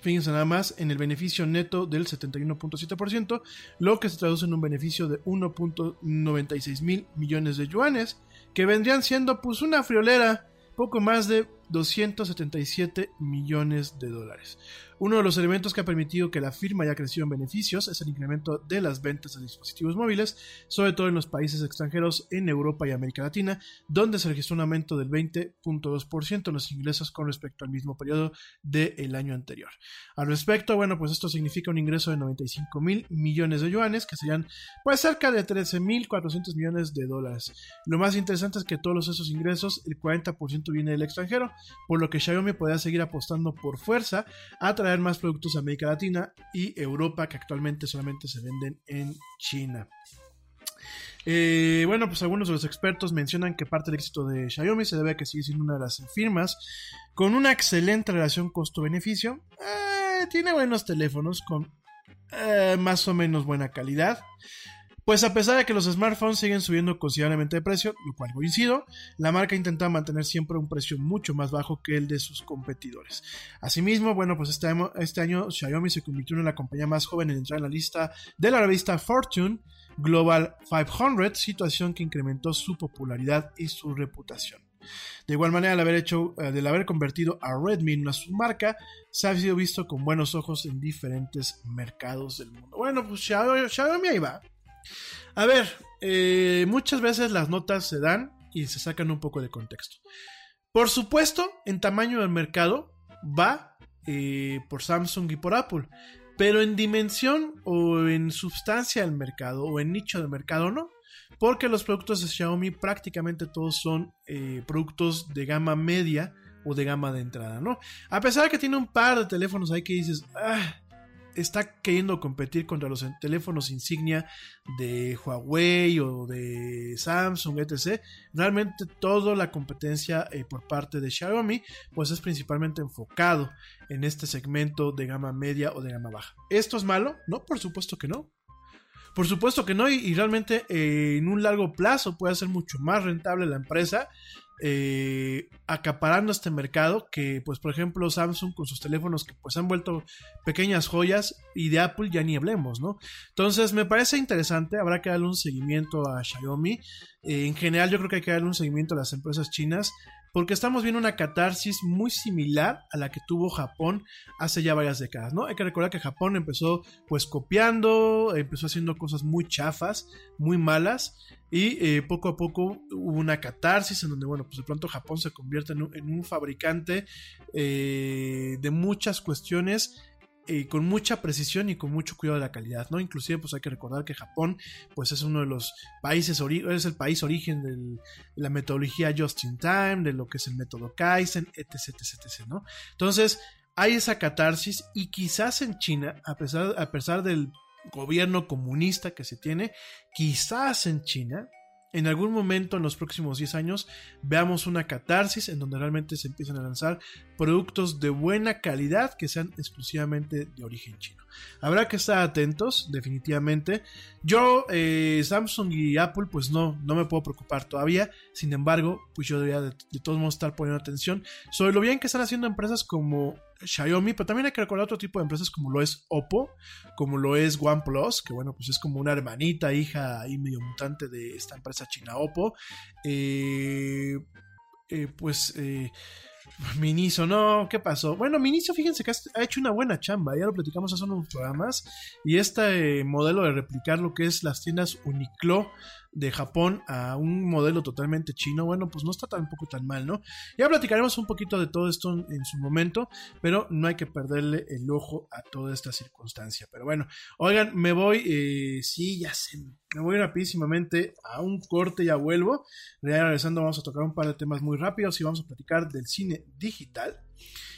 Fíjense nada más en el beneficio neto del 71.7%, lo que se traduce en un beneficio de 1.96 mil millones de yuanes, que vendrían siendo pues una friolera, poco más de 277 millones de dólares. Uno de los elementos que ha permitido que la firma haya crecido en beneficios es el incremento de las ventas de dispositivos móviles, sobre todo en los países extranjeros en Europa y América Latina, donde se registró un aumento del 20.2% en los ingresos con respecto al mismo periodo del año anterior. Al respecto, bueno, pues esto significa un ingreso de 95 mil millones de yuanes, que serían pues cerca de 13 mil 400 millones de dólares. Lo más interesante es que todos esos ingresos, el 40% viene del extranjero, por lo que Xiaomi podría seguir apostando por fuerza a través más productos a América Latina y Europa que actualmente solamente se venden en China. Eh, bueno, pues algunos de los expertos mencionan que parte del éxito de Xiaomi se debe a que sigue siendo una de las firmas con una excelente relación costo-beneficio. Eh, tiene buenos teléfonos con eh, más o menos buena calidad. Pues a pesar de que los smartphones siguen subiendo considerablemente de precio, lo cual coincido, la marca intenta mantener siempre un precio mucho más bajo que el de sus competidores. Asimismo, bueno, pues este año, este Xiaomi se convirtió en la compañía más joven en entrar en la lista de la revista Fortune Global 500, situación que incrementó su popularidad y su reputación. De igual manera, al haber hecho, eh, del haber convertido a Redmi en una submarca, se ha sido visto con buenos ojos en diferentes mercados del mundo. Bueno, pues Xiaomi ahí va. A ver, eh, muchas veces las notas se dan y se sacan un poco de contexto. Por supuesto, en tamaño del mercado va eh, por Samsung y por Apple, pero en dimensión o en sustancia del mercado o en nicho del mercado no, porque los productos de Xiaomi prácticamente todos son eh, productos de gama media o de gama de entrada, ¿no? A pesar de que tiene un par de teléfonos ahí que dices, ah, está queriendo competir contra los teléfonos insignia de Huawei o de Samsung, etc. Realmente toda la competencia eh, por parte de Xiaomi pues es principalmente enfocado en este segmento de gama media o de gama baja. ¿Esto es malo? No, por supuesto que no. Por supuesto que no, y, realmente eh, en un largo plazo puede ser mucho más rentable la empresa eh, acaparando este mercado que pues por ejemplo Samsung con sus teléfonos que pues han vuelto pequeñas joyas y de Apple ya ni hablemos, ¿no? Entonces me parece interesante, habrá que darle un seguimiento a Xiaomi. Eh, en general yo creo que hay que darle un seguimiento a las empresas chinas porque estamos viendo una catarsis muy similar a la que tuvo Japón hace ya varias décadas, ¿no? Hay que recordar que Japón empezó pues copiando, empezó haciendo cosas muy chafas, muy malas, y eh, poco a poco hubo una catarsis en donde, bueno, pues de pronto Japón se convierte en un, fabricante eh, de muchas cuestiones con mucha precisión y con mucho cuidado de la calidad, ¿no? Inclusive, pues hay que recordar que Japón, pues es uno de los países, es el país origen de la metodología Just in Time, de lo que es el método Kaizen, etc, etc, etc, ¿no? Entonces, hay esa catarsis y quizás en China, a pesar, a pesar del gobierno comunista que se tiene, quizás en China en algún momento en los próximos 10 años veamos una catarsis en donde realmente se empiezan a lanzar productos de buena calidad que sean exclusivamente de origen chino. Habrá que estar atentos, definitivamente. Yo, eh, Samsung y Apple, pues no, no me puedo preocupar todavía. Sin embargo, pues yo debería de, todos modos estar poniendo atención sobre lo bien que están haciendo empresas como Xiaomi, pero también hay que recordar otro tipo de empresas como lo es Oppo, como lo es OnePlus, que bueno, pues es como una hermanita, hija y medio mutante de esta empresa china Oppo. Eh, eh, pues eh, Miniso, no, ¿qué pasó? Bueno, Miniso, fíjense que ha hecho una buena chamba, ya lo platicamos hace unos programas, y este modelo de replicar lo que es las tiendas Uniqlo de Japón a un modelo totalmente chino, bueno, pues no está tampoco tan mal, ¿no? Ya platicaremos un poquito de todo esto en, su momento, pero no hay que perderle el ojo a toda esta circunstancia. Pero bueno, oigan, me voy, eh, sí, ya sé, me voy rapidísimamente a un corte, ya vuelvo. Ya regresando vamos a tocar un par de temas muy rápidos y vamos a platicar del cine digital.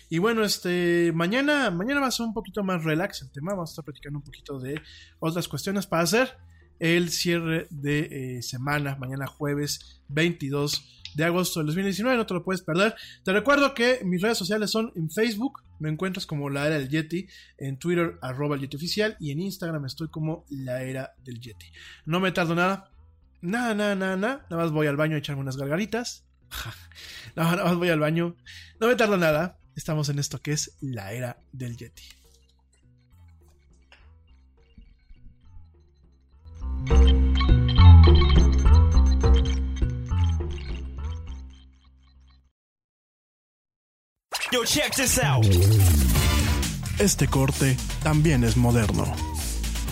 Y bueno, este mañana, mañana va a ser un poquito más relax el tema. Vamos a estar platicando un poquito de otras cuestiones para hacer el cierre de eh, semana, mañana jueves 22 de agosto del 2019, no te lo puedes perder. Te recuerdo que mis redes sociales son en Facebook, me encuentras como la era del Yeti, en Twitter arroba el Yeti oficial y en Instagram estoy como la era del Yeti. No me tardo nada, nada, nada, nada, nada, nada más voy al baño a echarme unas gargaritas. nada más voy al baño, no me tardo nada, estamos en esto que es la era del Yeti. Yo, check this out. Este corte también es moderno.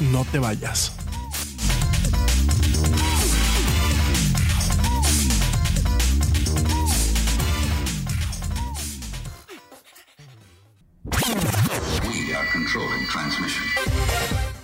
No te vayas. We are controlling transmission.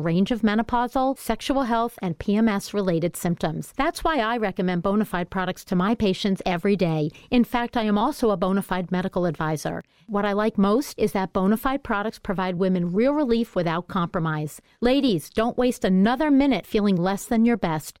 range of menopausal, sexual health, and PMS related symptoms. That's why I recommend Bonafide products to my patients every day. In fact, I am also a Bonafide medical advisor. What I like most is that Bonafide products provide women real relief without compromise. Ladies, don't waste another minute feeling less than your best.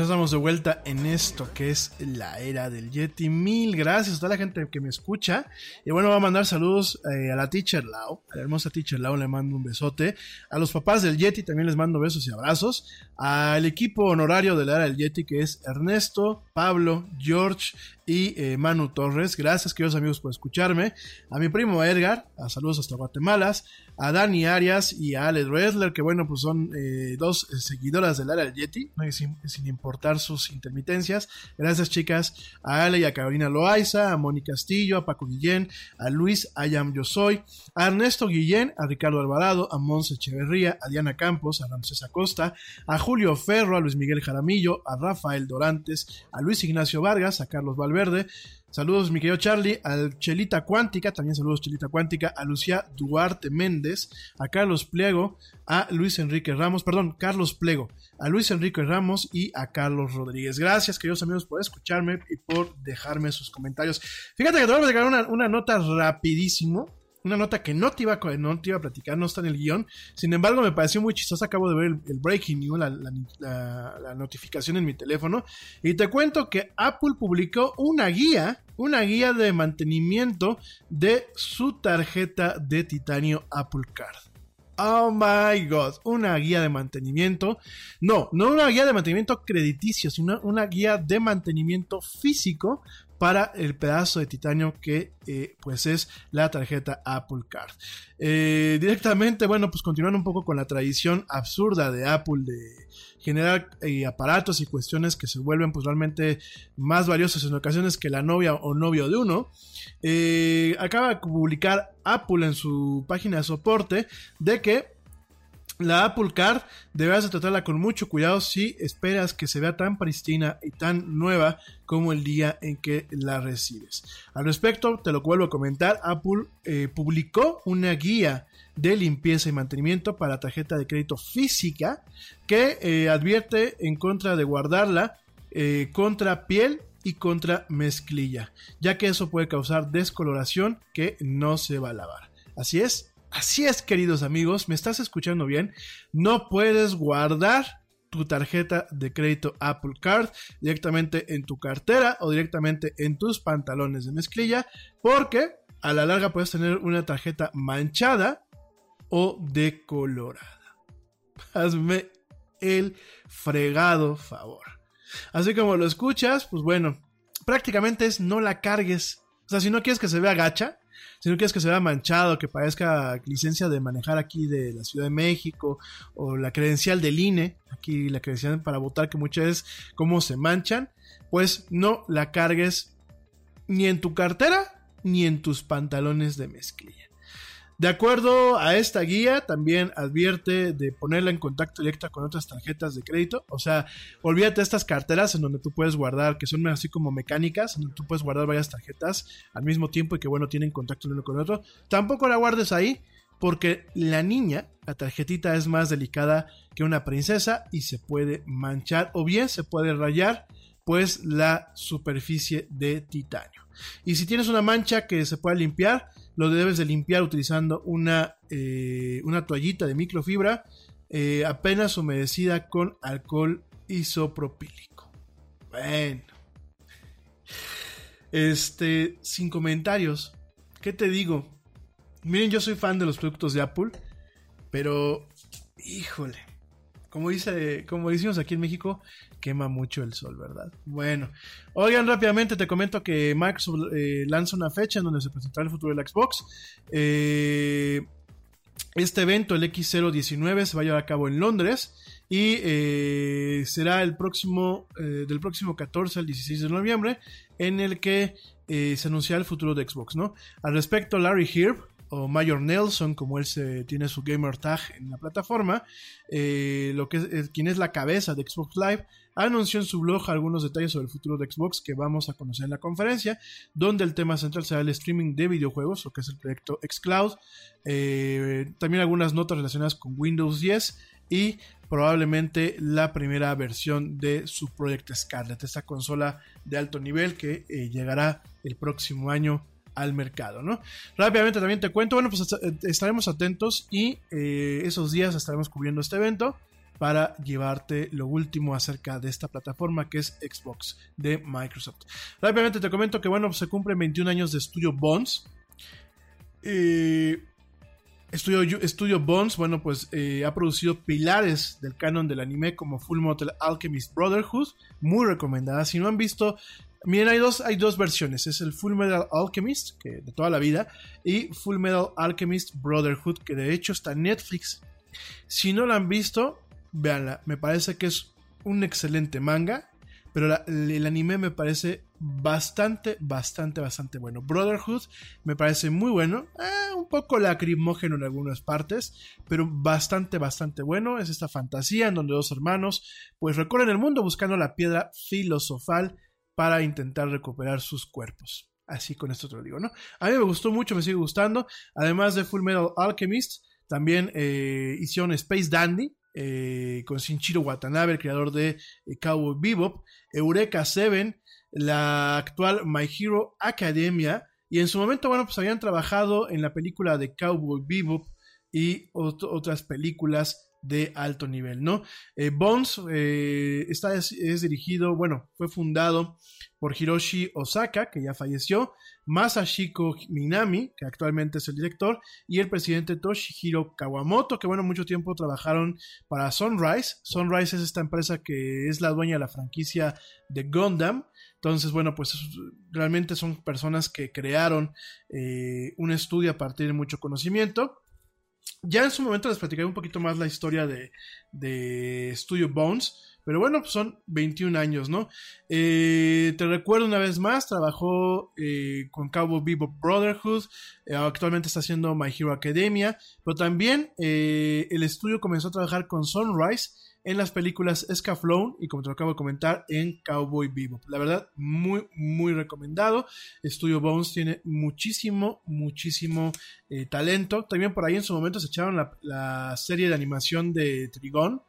Ya estamos de vuelta en esto que es la era del Yeti. Mil gracias a toda la gente que me escucha. Y bueno, va a mandar saludos eh, a la teacher Lau, a la hermosa teacher Lau le mando un besote. A los papás del Yeti también les mando besos y abrazos. Al equipo honorario de la era del Yeti que es Ernesto, Pablo, George y eh, Manu Torres. Gracias, queridos amigos, por escucharme. A mi primo Edgar, a saludos hasta Guatemala. A Dani Arias y a Ale Dresler, que bueno, pues son eh, dos seguidoras del área del Yeti, sin, importar sus intermitencias. Gracias, chicas. A Ale y a Carolina Loaiza, a Moni Castillo, a Paco Guillén, a Luis Ayam Yo Soy, a Ernesto Guillén, a Ricardo Alvarado, a Monse Echeverría, a Diana Campos, a Ramses Acosta, a Julio Ferro, a Luis Miguel Jaramillo, a Rafael Dorantes, a Luis Ignacio Vargas, a Carlos Valverde, Saludos, mi querido Charlie, al Chelita Cuántica, también saludos Chelita Cuántica, a Lucía Duarte Méndez, a Carlos Pliego, a Luis Enrique Ramos, perdón, Carlos Pliego, a Luis Enrique Ramos y a Carlos Rodríguez. Gracias, queridos amigos, por escucharme y por dejarme sus comentarios. Fíjate que te voy a dejar una, una nota rapidísimo una nota que no te, iba a, no te iba a platicar, no está en el guion. Sin embargo, me pareció muy chistosa. Acabo de ver el, breaking news, la, la, notificación en mi teléfono. Y te cuento que Apple publicó una guía, una guía de mantenimiento de su tarjeta de titanio Apple Card. Oh my god, una guía de mantenimiento. No, no una guía de mantenimiento crediticio, sino una guía de mantenimiento físico para el pedazo de titanio que eh, pues es la tarjeta Apple Card. Eh, directamente, bueno, pues continuando un poco con la tradición absurda de Apple de generar eh, aparatos y cuestiones que se vuelven pues realmente más valiosos en ocasiones que la novia o novio de uno. acaba de publicar Apple en su página de soporte de que la Apple Card deberás de tratarla con mucho cuidado si esperas que se vea tan pristina y tan nueva como el día en que la recibes. Al respecto, te lo vuelvo a comentar, Apple eh, publicó una guía de limpieza y mantenimiento para tarjeta de crédito física que eh, advierte en contra de guardarla eh, contra piel y contra mezclilla, ya que eso puede causar descoloración que no se va a lavar. Así es, Así es, queridos amigos, ¿me estás escuchando bien? No puedes guardar tu tarjeta de crédito Apple Card directamente en tu cartera o directamente en tus pantalones de mezclilla porque a la larga puedes tener una tarjeta manchada o decolorada. Hazme el fregado favor. Así como lo escuchas, pues bueno, prácticamente es no la cargues. O sea, si no quieres que se vea gacha, si no quieres que se vea manchado, que parezca licencia de manejar aquí de la Ciudad de México, o la credencial del INE, aquí la credencial para votar, que muchas veces cómo se manchan, pues no la cargues ni en tu cartera ni en tus pantalones de mezclilla. De acuerdo a esta guía, también advierte de ponerla en contacto directo con otras tarjetas de crédito. O sea, olvídate de estas carteras en donde tú puedes guardar, que son así como mecánicas, en donde tú puedes guardar varias tarjetas al mismo tiempo y que, bueno, tienen contacto uno con el otro. Tampoco la guardes ahí, porque la niña, la tarjetita es más delicada que una princesa y se puede manchar o bien se puede rayar pues la superficie de titanio. Y si tienes una mancha que se puede limpiar, lo debes de limpiar utilizando una, eh, una toallita de microfibra eh, apenas humedecida con alcohol isopropílico. Bueno. Este, sin comentarios. ¿Qué te digo? Miren, yo soy fan de los productos de Apple, pero, híjole, como dice, como decimos aquí en México, quema mucho el sol, ¿verdad? Bueno, oigan rápidamente, te comento que Microsoft eh, lanza una fecha en donde se presentará el futuro de la Xbox. Eh, este evento, el X019, se va a llevar a cabo en Londres y eh, será el próximo, del próximo 14 al 16 de noviembre, en el que se anunciará el futuro de Xbox, ¿no? Al respecto, Larry Hirb, o Mayor Nelson, como él se, tiene su gamer tag en la plataforma, eh, lo que eh, quien es la cabeza de Xbox Live, anunció en su blog algunos detalles sobre el futuro de Xbox que vamos a conocer en la conferencia, donde el tema central será el streaming de videojuegos, lo que es el proyecto Xcloud, eh, también algunas notas relacionadas con Windows 10 y probablemente la primera versión de su Project Scarlet, esta consola de alto nivel que llegará el próximo año al mercado, ¿no? Rápidamente también te cuento, bueno, pues estaremos atentos y eh, esos días estaremos cubriendo este evento. para llevarte lo último acerca de esta plataforma que es Xbox de Microsoft. Rápidamente te comento que bueno, se cumplen 21 años de estudio Bones. Eh, Estudio, Estudio Bones, bueno, pues eh, ha producido pilares del canon del anime como Full Metal Alchemist Brotherhood, muy recomendada. Si no han visto, miren, hay dos, hay dos versiones: es el Full Metal Alchemist, que de toda la vida, y Full Metal Alchemist Brotherhood, que de hecho está en Netflix. Si no la han visto, véanla, me parece que es un excelente manga. Pero el anime me parece bastante, bastante, bastante bueno. Brotherhood me parece muy bueno. eh, un poco lacrimógeno en algunas partes. Pero bastante, bastante bueno. Es esta fantasía en donde dos hermanos pues recorren el mundo buscando la piedra filosofal para intentar recuperar sus cuerpos. Así con esto te lo digo, ¿no? A mí me gustó mucho, me sigue gustando. Además de Full Metal Alchemist, también eh, hicieron Space Dandy, eh, con Shinichiro Watanabe, el creador de eh, Cowboy Bebop, Eureka 7, la actual My Hero Academia, y en su momento, bueno, pues habían trabajado en la película de Cowboy Bebop y ot- otras películas de alto nivel, ¿no? Eh, Bones eh, está, es, dirigido, bueno, fue fundado por Hiroshi Osaka, que ya falleció, Masashiko Minami, que actualmente es el director, y el presidente Toshihiro Kawamoto, que bueno, mucho tiempo trabajaron para Sunrise. Sunrise es esta empresa que es la dueña de la franquicia de Gundam. Entonces, bueno, pues es- realmente son personas que crearon eh, un estudio a partir de mucho conocimiento. Ya en su momento les platicaré un poquito más la historia de, de Studio Bones. Pero bueno, pues son 21 años, ¿no? Eh, te recuerdo una vez más, trabajó eh, con Cowboy Bebop Brotherhood, eh, actualmente está haciendo My Hero Academia, pero también el estudio comenzó a trabajar con Sunrise en las películas Escaflowne y como te lo acabo de comentar en Cowboy Bebop. La verdad, muy, muy recomendado. Studio Bones tiene muchísimo, muchísimo eh, talento. También por ahí en su momento se echaron la serie de animación de Trigón.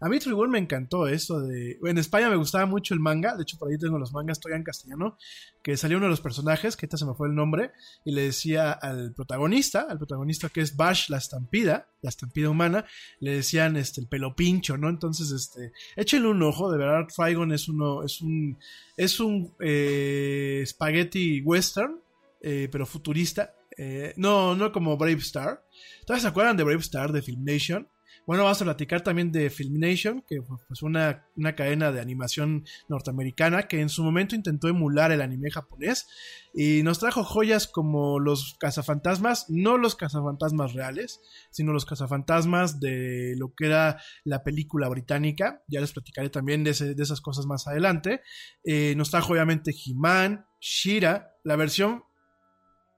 A mí Trigón me encantó esto de... En España me gustaba mucho el manga, de hecho por ahí tengo los mangas todavía en castellano, que salió uno de los personajes, que ahorita se me fue el nombre, y le decía al protagonista, al protagonista que es Bash la estampida, la estampida humana, le decían este el pelo pincho, ¿no? Entonces, este, échenle un ojo, de verdad, Trigon es uno, es un, es un eh, spaghetti western, eh, pero futurista, eh, no, no como Brave Star. ¿Todavía se acuerdan de Brave Star de Filmation? Bueno, vamos a platicar también de Filmation, que fue pues, una, una cadena de animación norteamericana que en su momento intentó emular el anime japonés y nos trajo joyas como los cazafantasmas, no los cazafantasmas reales, sino los cazafantasmas de lo que era la película británica. Ya les platicaré también de, de esas cosas más adelante. Eh, nos trajo obviamente He-Man, Shira, la versión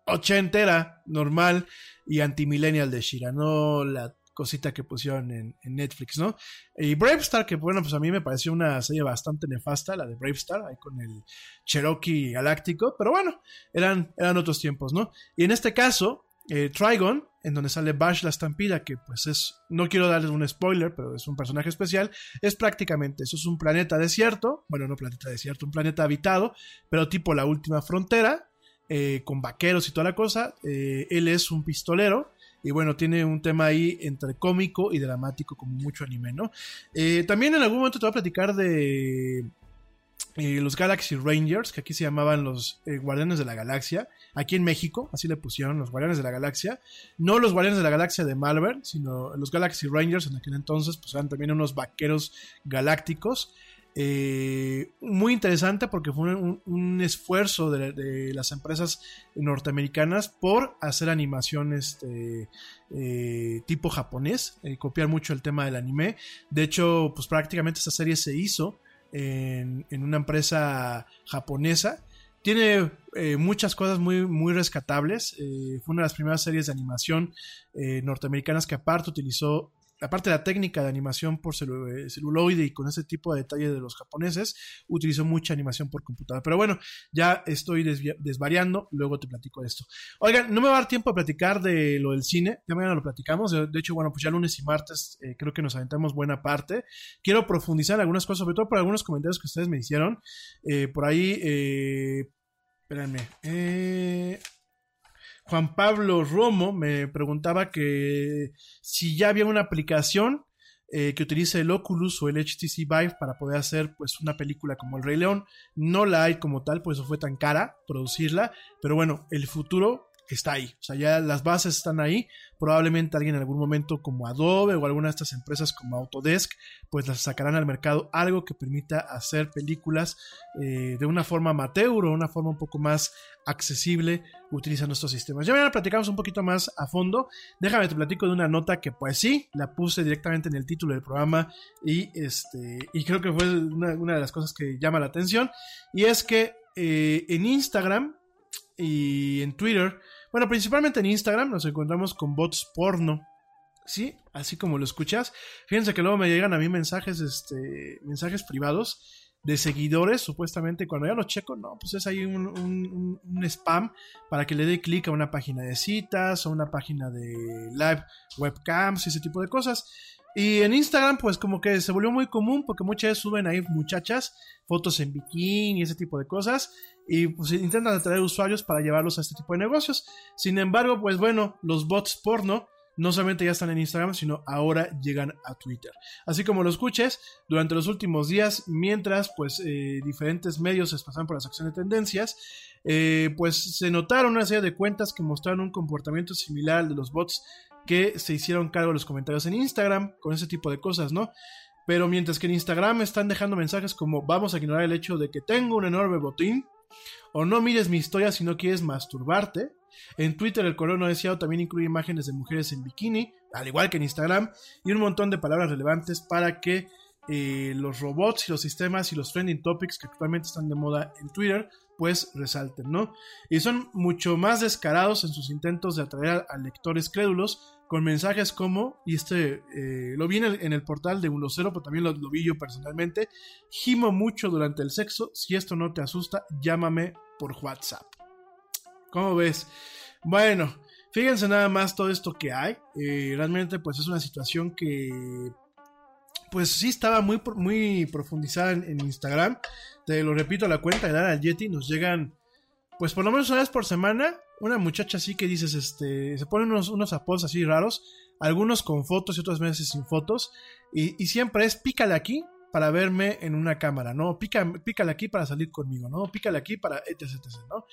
ochentera, normal y antimillennial de Shira, no la cosita que pusieron en, Netflix, ¿no? Y Brave Star, que bueno, pues a mí me pareció una serie bastante nefasta, la de Brave Star, ahí con el Cherokee Galáctico, pero bueno, eran, eran otros tiempos, ¿no? Y en este caso, eh, Trigon, en donde sale Bash la estampida, que pues es, no quiero darles un spoiler, pero es un personaje especial, es prácticamente, eso es un planeta desierto, bueno, no planeta desierto, un planeta habitado, pero tipo la última frontera, eh, con vaqueros y toda la cosa, eh, él es un pistolero, y bueno, tiene un tema ahí entre cómico y dramático, como mucho anime, ¿no? Eh, también en algún momento te voy a platicar de eh, los Galaxy Rangers, que aquí se llamaban los eh, Guardianes de la Galaxia, aquí en México, así le pusieron los Guardianes de la Galaxia, no los Guardianes de la Galaxia de Marvel, sino los Galaxy Rangers en aquel entonces, pues eran también unos vaqueros galácticos. Eh, muy interesante porque fue un, esfuerzo de, las empresas norteamericanas por hacer animación este, eh, tipo japonés, eh, copiar mucho el tema del anime. De hecho, pues prácticamente esta serie se hizo en, en una empresa japonesa. Tiene muchas cosas muy, muy rescatables. Fue una de las primeras series de animación norteamericanas que aparte utilizó aparte de la técnica de animación por celu celuloide y con ese tipo de detalle de los japoneses, utilizó mucha animación por computadora. Pero bueno, ya estoy desvariando, luego te platico esto. Oigan, no me va a dar tiempo a platicar de lo del cine, ya mañana lo platicamos. De, de hecho, bueno, pues ya lunes y martes eh, creo que nos aventamos buena parte. Quiero profundizar en algunas cosas, sobre todo por algunos comentarios que ustedes me hicieron. Eh, por ahí, eh, espérenme, eh, Juan Pablo Romo me preguntaba que si ya había una aplicación eh, que utilice el Oculus o el HTC Vive para poder hacer pues una película como El Rey León. No la hay como tal, por eso fue tan cara producirla, pero bueno, el futuro está ahí. O sea, ya las bases están ahí. Probablemente alguien en algún momento como Adobe o alguna de estas empresas como Autodesk, pues las sacarán al mercado algo que permita hacer películas eh, de una forma amateur o una forma un poco más accesible utilizando estos sistemas. Ya mañana platicamos un poquito más a fondo. Déjame te platico de una nota que pues sí, la puse directamente en el título del programa y este y creo que fue una, de las cosas que llama la atención y es que eh, en Instagram y en Twitter bueno, principalmente en Instagram nos encontramos con bots porno. Sí, así como lo escuchas. Fíjense que luego me llegan a mí mensajes, este, mensajes privados de seguidores, supuestamente. Cuando ya lo checo, no, pues es ahí un, spam para que le dé clic a una página de citas o una página de live webcams y ese tipo de cosas. Y en Instagram, pues como que se volvió muy común porque muchas veces suben ahí muchachas, fotos en bikini y ese tipo de cosas. Y pues intentan atraer usuarios para llevarlos a este tipo de negocios. Sin embargo, pues bueno, los bots porno no solamente ya están en Instagram, sino ahora llegan a Twitter. Así como lo escuches, durante los últimos días, mientras pues eh, diferentes medios se pasaban por la sección de tendencias, eh, pues se notaron una serie de cuentas que mostraron un comportamiento similar al de los bots que se hicieron cargo de los comentarios en Instagram con ese tipo de cosas, ¿no? Pero mientras que en Instagram están dejando mensajes como vamos a ignorar el hecho de que tengo un enorme botín, o no mires mi historia si no quieres masturbarte. En Twitter el correo no deseado también incluye imágenes de mujeres en bikini, al igual que en Instagram, y un montón de palabras relevantes para que eh, los robots y los sistemas y los trending topics que actualmente están de moda en Twitter pues resalten, ¿no? Y son mucho más descarados en sus intentos de atraer a lectores crédulos con mensajes como, y este eh, lo vi en el, portal de 1.0, pero también lo, vi yo personalmente, gimo mucho durante el sexo, si esto no te asusta, llámame por WhatsApp. ¿Cómo ves? Bueno, fíjense nada más todo esto que hay, eh, realmente pues es una situación que pues sí estaba muy, muy profundizada en, Instagram, te lo repito, la cuenta de Dara Yeti nos llegan pues por lo menos una vez por semana una muchacha así que dices, este, se ponen unos, unos así raros, algunos con fotos y otras veces sin fotos, y, y siempre es pícale aquí para verme en una cámara, ¿no? pícale aquí para salir conmigo, ¿no? Pícale aquí para etc, etc, ¿no?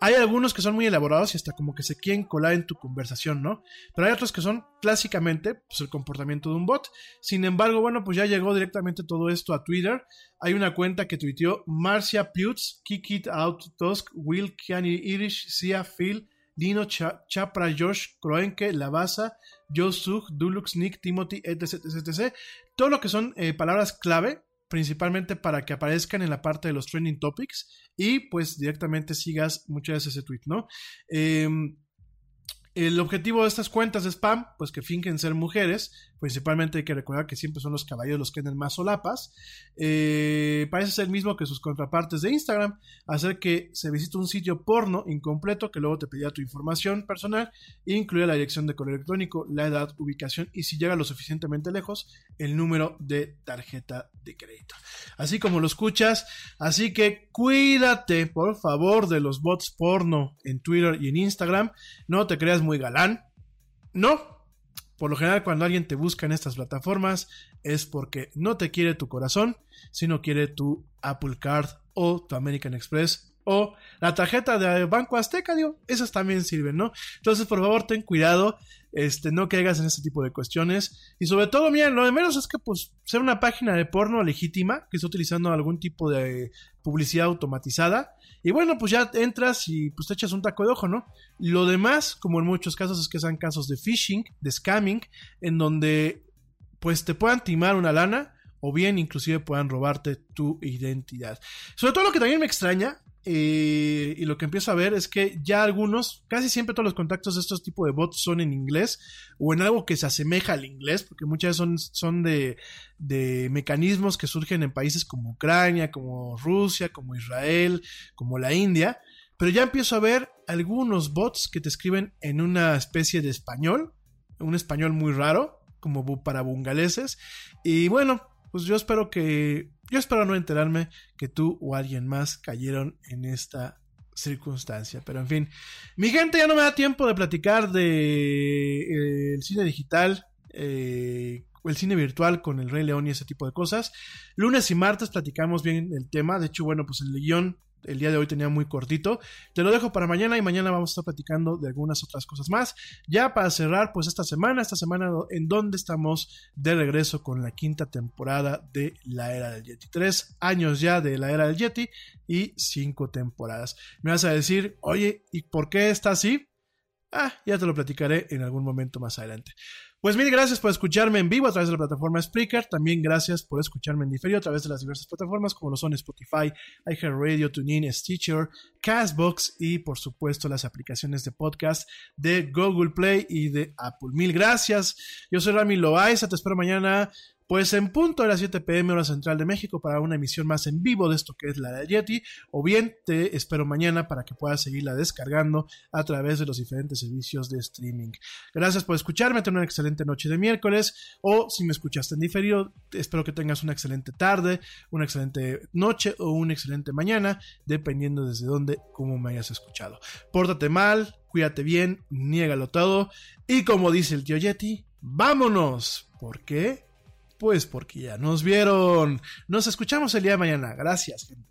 Hay algunos que son muy elaborados y hasta como que se quieren colar en tu conversación, ¿no? Pero hay otros que son clásicamente pues, el comportamiento de un bot. Sin embargo, bueno, pues ya llegó directamente todo esto a Twitter. Hay una cuenta que tuiteó Marcia Putz, Kick It Out, Tusk, Will, Kiani Irish, Sia, Phil, Dino, Chapra, Josh, Kroenke, Lavasa, Joe Sug, Dulux, Nick, Timothy, etc, etc, Todo lo que son eh, palabras clave, principalmente para que aparezcan en la parte de los trending topics y pues directamente sigas muchas veces ese tweet, ¿no? Em, el objetivo de estas cuentas de spam, pues que fingen ser mujeres, principalmente hay que recordar que siempre son los caballeros los que tienen más solapas, eh, parece ser el mismo que sus contrapartes de Instagram, hacer que se visite un sitio porno incompleto que luego te pedirá tu información personal, incluye la dirección de correo electrónico, la edad, ubicación y si llega lo suficientemente lejos, el número de tarjeta de crédito. Así como lo escuchas, así que cuídate, por favor, de los bots porno en Twitter y en Instagram, no te creas muy galán. No. Por lo general, cuando alguien te busca en estas plataformas, es porque no te quiere tu corazón, sino quiere tu Apple Card o tu American Express o la tarjeta de Banco Azteca, digo, esas también sirven, ¿no? Entonces, por favor, ten cuidado, este, no caigas en este tipo de cuestiones. Y sobre todo, miren, lo de menos es que, pues, ser una página de porno legítima, que está utilizando algún tipo de publicidad automatizada. Y bueno, pues ya entras y pues te echas un taco de ojo, ¿no? Lo demás, como en muchos casos, es que sean casos de phishing, de scamming, en donde pues te puedan timar una lana o bien inclusive puedan robarte tu identidad. Sobre todo lo que también me extraña eh, y lo que empiezo a ver es que ya algunos, casi siempre todos los contactos de estos tipos de bots son en inglés o en algo que se asemeja al inglés, porque muchas veces son, son de, de mecanismos que surgen en países como Ucrania, como Rusia, como Israel, como la India. Pero ya empiezo a ver algunos bots que te escriben en una especie de español, un español muy raro, como para bungaleses. Y bueno, pues yo espero que yo espero no enterarme que tú o alguien más cayeron en esta circunstancia. Pero en fin, mi gente ya no me da tiempo de platicar de eh, el cine digital. Eh, el cine virtual con el Rey León y ese tipo de cosas. Lunes y martes platicamos bien el tema. De hecho, bueno, pues el guion el día de hoy tenía muy cortito. Te lo dejo para mañana y mañana vamos a estar platicando de algunas otras cosas más. Ya para cerrar, pues esta semana, esta semana en donde estamos de regreso con la quinta temporada de la era del Yeti. Tres años ya de la era del Yeti y cinco temporadas. Me vas a decir, oye, ¿y por qué está así? Ah, ya te lo platicaré en algún momento más adelante. Pues mil gracias por escucharme en vivo a través de la plataforma Spreaker. También gracias por escucharme en diferido a través de las diversas plataformas como lo son Spotify, iHeartRadio, TuneIn, Stitcher, Castbox y por supuesto las aplicaciones de podcast de Google Play y de Apple. Mil gracias. Yo soy Rami Loaiza. Te espero mañana pues en punto de las 7 pm hora central de México para una emisión más en vivo de esto que es la de Yeti, o bien te espero mañana para que puedas seguirla descargando a través de los diferentes servicios de streaming. Gracias por escucharme, ten una excelente noche de miércoles, o si me escuchaste en diferido, espero que tengas una excelente tarde, una excelente noche o una excelente mañana, dependiendo desde dónde, cómo me hayas escuchado. Pórtate mal, cuídate bien, niégalo todo, y como dice el tío Yeti, vámonos, ¿por qué? Pues porque ya nos vieron. Nos escuchamos el día de mañana. Gracias, gente.